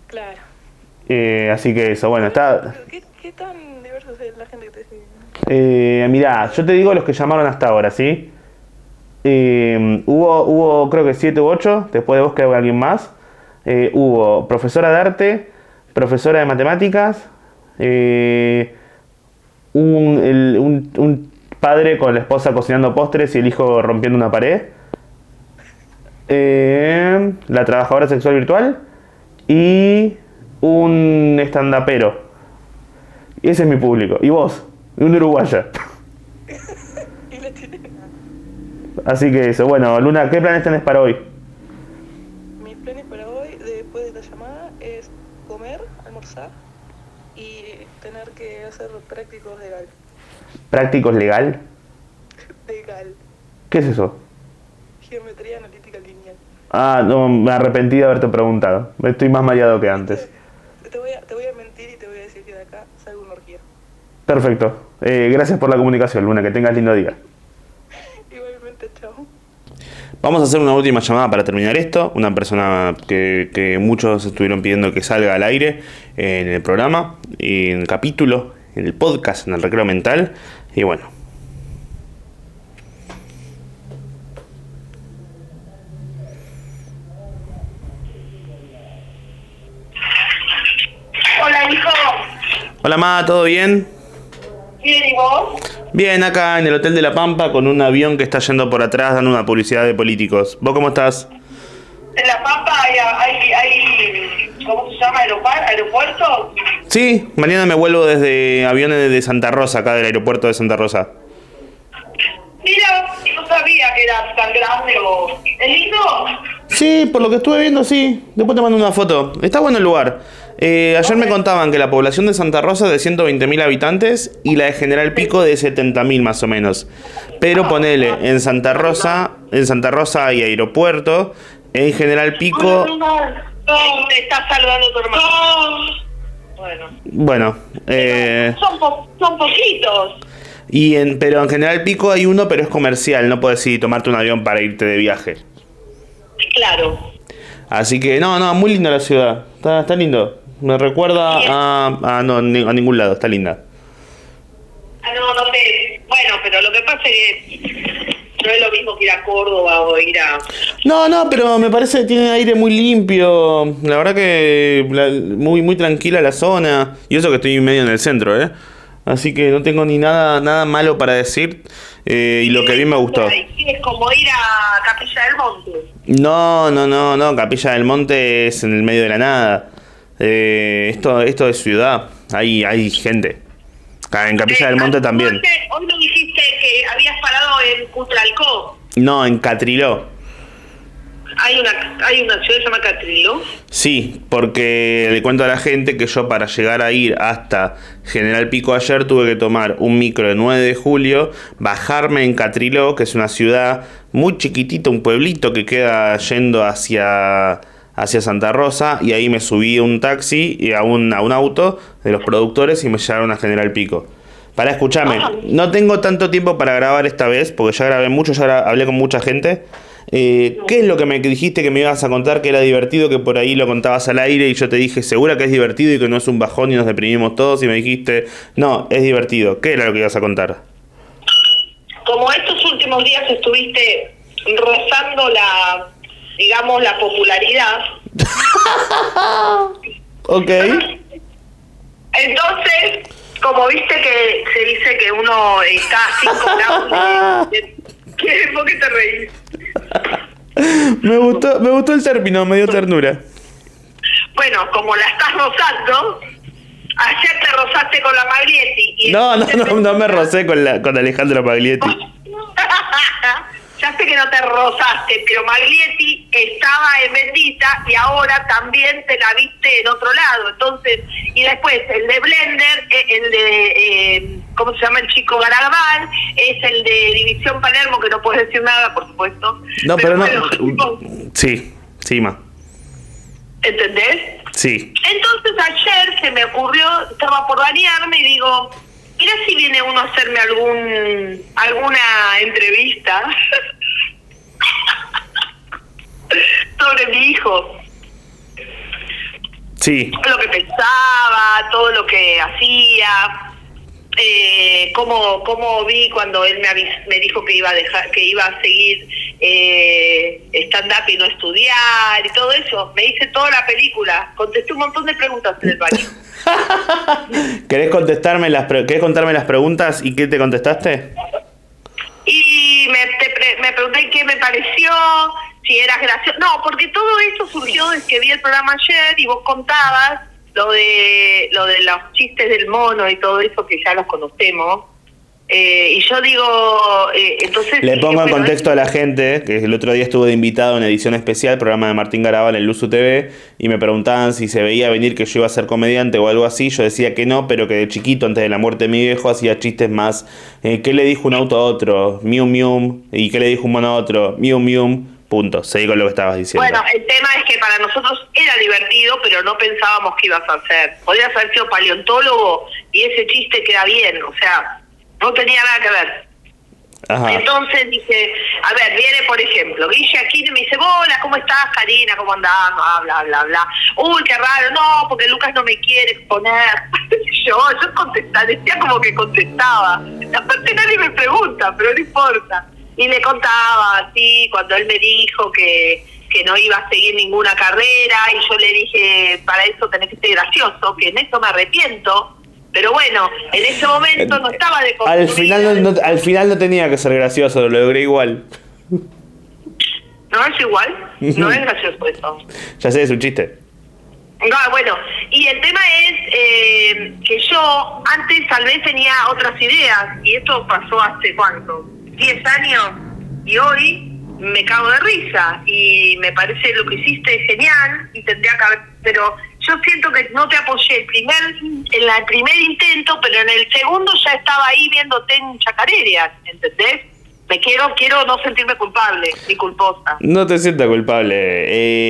Claro. Eh, así que eso, bueno, está... ¿Qué, qué tan diverso es la gente que te sigue? Eh, mirá, yo te digo los que llamaron hasta ahora, ¿sí? Eh, hubo, hubo creo que 7 u 8, después de vos creo que alguien más. Eh, hubo profesora de arte, profesora de matemáticas, eh, un, el- un- un padre con la esposa cocinando postres y el hijo rompiendo una pared, eh, la trabajadora sexual virtual y un estandapero. Ese es mi público. Y vos, un uruguaya. Así que eso, bueno, Luna, ¿qué planes tenés para hoy? Mis planes para hoy, después de la llamada, es comer, almorzar y prácticos legal. ¿Prácticos legal? Legal. ¿Qué es eso? Geometría analítica lineal. Ah, no, me arrepentí de haberte preguntado. Estoy más mareado que antes. Te voy, a, te voy a mentir y te voy a decir que de acá salgo una orgía. Perfecto. Eh, gracias por la comunicación, Luna. Que tengas lindo día. Igualmente, chao. Vamos a hacer una última llamada para terminar esto. Una persona que, que muchos estuvieron pidiendo que salga al aire en el programa, en el capítulo, en el podcast, en el recreo mental. Y bueno. Hola, hijo. Hola, Ma, ¿todo bien? Bien, ¿y vos? Bien, acá en el Hotel de la Pampa con un avión que está yendo por atrás dando una publicidad de políticos. ¿Vos cómo estás? En La Pampa hay, hay, hay ¿cómo se llama? ¿Aeropar- ¿Aeropuerto? Sí, mañana me vuelvo desde aviones de Santa Rosa, acá del aeropuerto de Santa Rosa. Mira, no sabía que era tan grande o... ¿Es lindo? Sí, por lo que estuve viendo, sí. Después te mando una foto. Está bueno el lugar. Eh, ayer me contaban que la población de Santa Rosa es de 120.000 habitantes y la de General Pico de 70.000 más o menos. Pero ponele, en Santa Rosa, en Santa Rosa hay aeropuerto, en General Pico, No, te está saludando tu hermano. Bueno. bueno, eh, Son, po- son poquitos. y en, pero en General Pico hay uno, pero es comercial, no puedes ir tomarte un avión para irte de viaje. Claro. Así que no, no, muy linda la ciudad. Está, está lindo. Me recuerda a, a, no, ni- a ningún lado, está linda. Ah, no, no te... Bueno, pero lo que pasa es que no es lo mismo que ir a Córdoba o ir a... No, no, pero me parece que tiene aire muy limpio. La verdad que la- muy, muy tranquila la zona. Y eso que estoy medio en el centro, ¿eh? Así que no tengo ni nada, nada malo para decir. Eh, y lo que vi me gustó. Es como ir a Capilla del Monte. No, no, no, no. Capilla del Monte es en el medio de la nada. Eh, esto, esto es ciudad. Hay, hay gente. En Capilla del Monte también. Hoy, que habías parado en Cutralcó. No, en Catriló. hay una, hay una ciudad que se llama Catriló. Sí, porque le cuento a la gente que yo para llegar a ir hasta General Pico ayer tuve que tomar un micro de 9 de julio, bajarme en Catriló, que es una ciudad muy chiquitita, un pueblito que queda yendo hacia, hacia Santa Rosa, y ahí me subí a un taxi y a un, a un auto de los productores y me llevaron a General Pico. Para escucharme, no tengo tanto tiempo para grabar esta vez, porque ya grabé mucho, ya hablé con mucha gente. Eh, ¿Qué es lo que me dijiste que me ibas a contar que era divertido, que por ahí lo contabas al aire y yo te dije, segura que es divertido y que no es un bajón y nos deprimimos todos y me dijiste, no, es divertido. ¿Qué era lo que ibas a contar? Como estos últimos días estuviste rozando la, digamos, la popularidad, Ok. entonces, como viste que se dice que uno está a 5 grados de... ¿Qué? ¿Por qué te reís? Me gustó, me gustó el término, me dio ternura. Bueno, como la estás rozando, ayer te rozaste con la Maglietti. Y No, no, no, no me rocé con, la, con Alejandro Paglietti. ya sé que no te rozaste, pero Maglietti estaba en Bendita y ahora también te la viste en otro lado. Entonces, y después el de Blender, eh, el de, eh, ¿cómo se llama el chico Garabal? Es el de División Palermo, que no puedes decir nada, por supuesto. No, pero no. bueno, Sí, sí, ma. ¿Entendés? Sí. Entonces ayer se me ocurrió, estaba por bañarme y digo, mira si viene uno a hacerme algún alguna entrevista. Sobre mi hijo, Sí. lo que pensaba, todo lo que hacía, eh, cómo, cómo vi cuando él me, avis- me dijo que iba a dejar, que iba a seguir eh, stand up y no estudiar y todo eso. Me hice toda la película, contesté un montón de preguntas en el baño. ¿Querés contestarme las pre- ¿Querés contarme las preguntas y qué te contestaste? Y me, te pre- me pregunté qué me pareció, si eras gracioso. No, porque todo esto surgió desde que vi el programa ayer y vos contabas lo de lo de los chistes del mono y todo eso que ya los conocemos. Eh, y yo digo, eh, entonces... Le pongo en contexto a la gente que el otro día estuve de invitado en edición especial, programa de Martín Garabal en Luzu TV, y me preguntaban si se veía venir que yo iba a ser comediante o algo así. Yo decía que no, pero que de chiquito, antes de la muerte de mi viejo, hacía chistes más. Eh, ¿Qué le dijo un auto a otro? Mium, mium. ¿Y qué le dijo un mono a otro? Mium, mium. Punto. Seguí con lo que estabas diciendo. Bueno, el tema es que para nosotros era divertido, pero no pensábamos que ibas a hacer. Podías haber sido paleontólogo y ese chiste queda bien, o sea, no tenía nada que ver. Ajá. Entonces dije, a ver, viene por ejemplo, Guille Aquino me dice, hola, ¿cómo estás, Karina? ¿Cómo andás? Ah, bla, bla, bla. Uy, qué raro, no, porque Lucas no me quiere exponer. yo, yo contestaba, decía como que contestaba. Aparte nadie me pregunta, pero no importa. Y le contaba así, cuando él me dijo que, que no iba a seguir ninguna carrera, y yo le dije, para eso tenés que ser gracioso, que en eso me arrepiento. Pero bueno, en ese momento no estaba de Al final no, no- al final no tenía que ser gracioso, lo logré igual. ¿No es igual? No es gracioso eso. Ya sé, es un chiste. No, bueno, y el tema es eh, que yo antes tal vez tenía otras ideas, y esto pasó hace cuánto, 10 años, y hoy me cago de risa, y me parece lo que hiciste genial, y tendría que pero yo siento que no te apoyé el primer, en el primer intento, pero en el segundo ya estaba ahí viéndote en chacareras, ¿entendés? Me quiero, quiero no sentirme culpable, ni culposa. No te sientas culpable.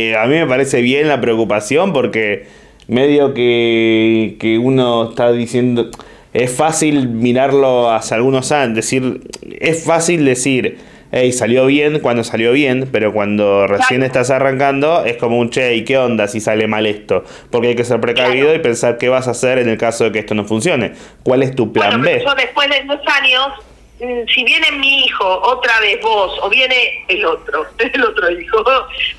Eh, a mí me parece bien la preocupación porque medio que, que uno está diciendo... Es fácil mirarlo hace algunos años, decir... Es fácil decir, hey, salió bien cuando salió bien, pero cuando recién estás arrancando es como un che, ¿y qué onda si sale mal esto? Porque hay que ser precavido y pensar qué vas a hacer en el caso de que esto no funcione. ¿Cuál es tu plan Bueno, B? yo después de dos años, mm, si viene mi hijo, otra vez vos, o viene el otro, el otro hijo,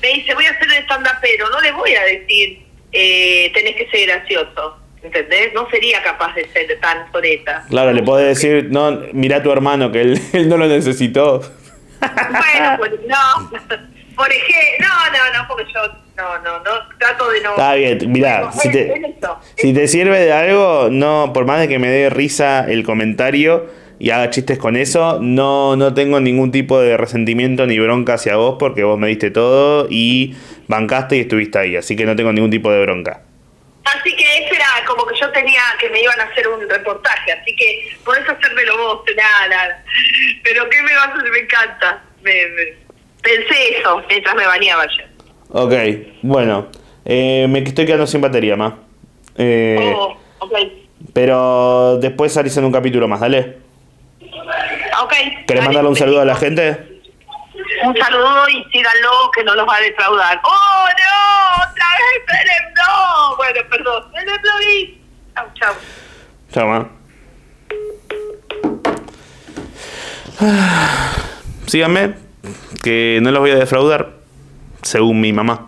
me dice, voy a hacer el stand pero no le voy a decir, eh, tenés que ser gracioso, ¿entendés? No sería capaz de ser tan soreta. Claro, le podés decir, no, mira a tu hermano que él, él no lo necesitó. Bueno, pues no, por ejemplo, no, no, no, porque yo, no, no, no, trato de no... Está bien, mirá, Bueno, si te, si te sirve de algo, no, por más de que me dé risa el comentario, y haga chistes con eso, no, no tengo ningún tipo de resentimiento ni bronca hacia vos porque vos me diste todo y bancaste y estuviste ahí, así que no tengo ningún tipo de bronca. Así que eso era como que yo tenía que me iban a hacer un reportaje, así que podés hacérmelo vos, nada, nada. Pero ¿qué me vas a hacer? Me encanta. Me, me- Pensé eso mientras me bañaba ayer. Ok, bueno, eh, me estoy quedando sin batería, ma. Eh, Oh, ok. Pero después salís en un capítulo más, dale. Ok. ¿Querés Dale, mandarle un saludo a la gente? Un saludo y síganlo que no los va a defraudar. ¡Oh, no! ¡Otra vez Belén! ¡No! Bueno, perdón. Belén Lovis. Chau, chau. Chao, ma. Ah, Síganme, que no los voy a defraudar, según mi mamá.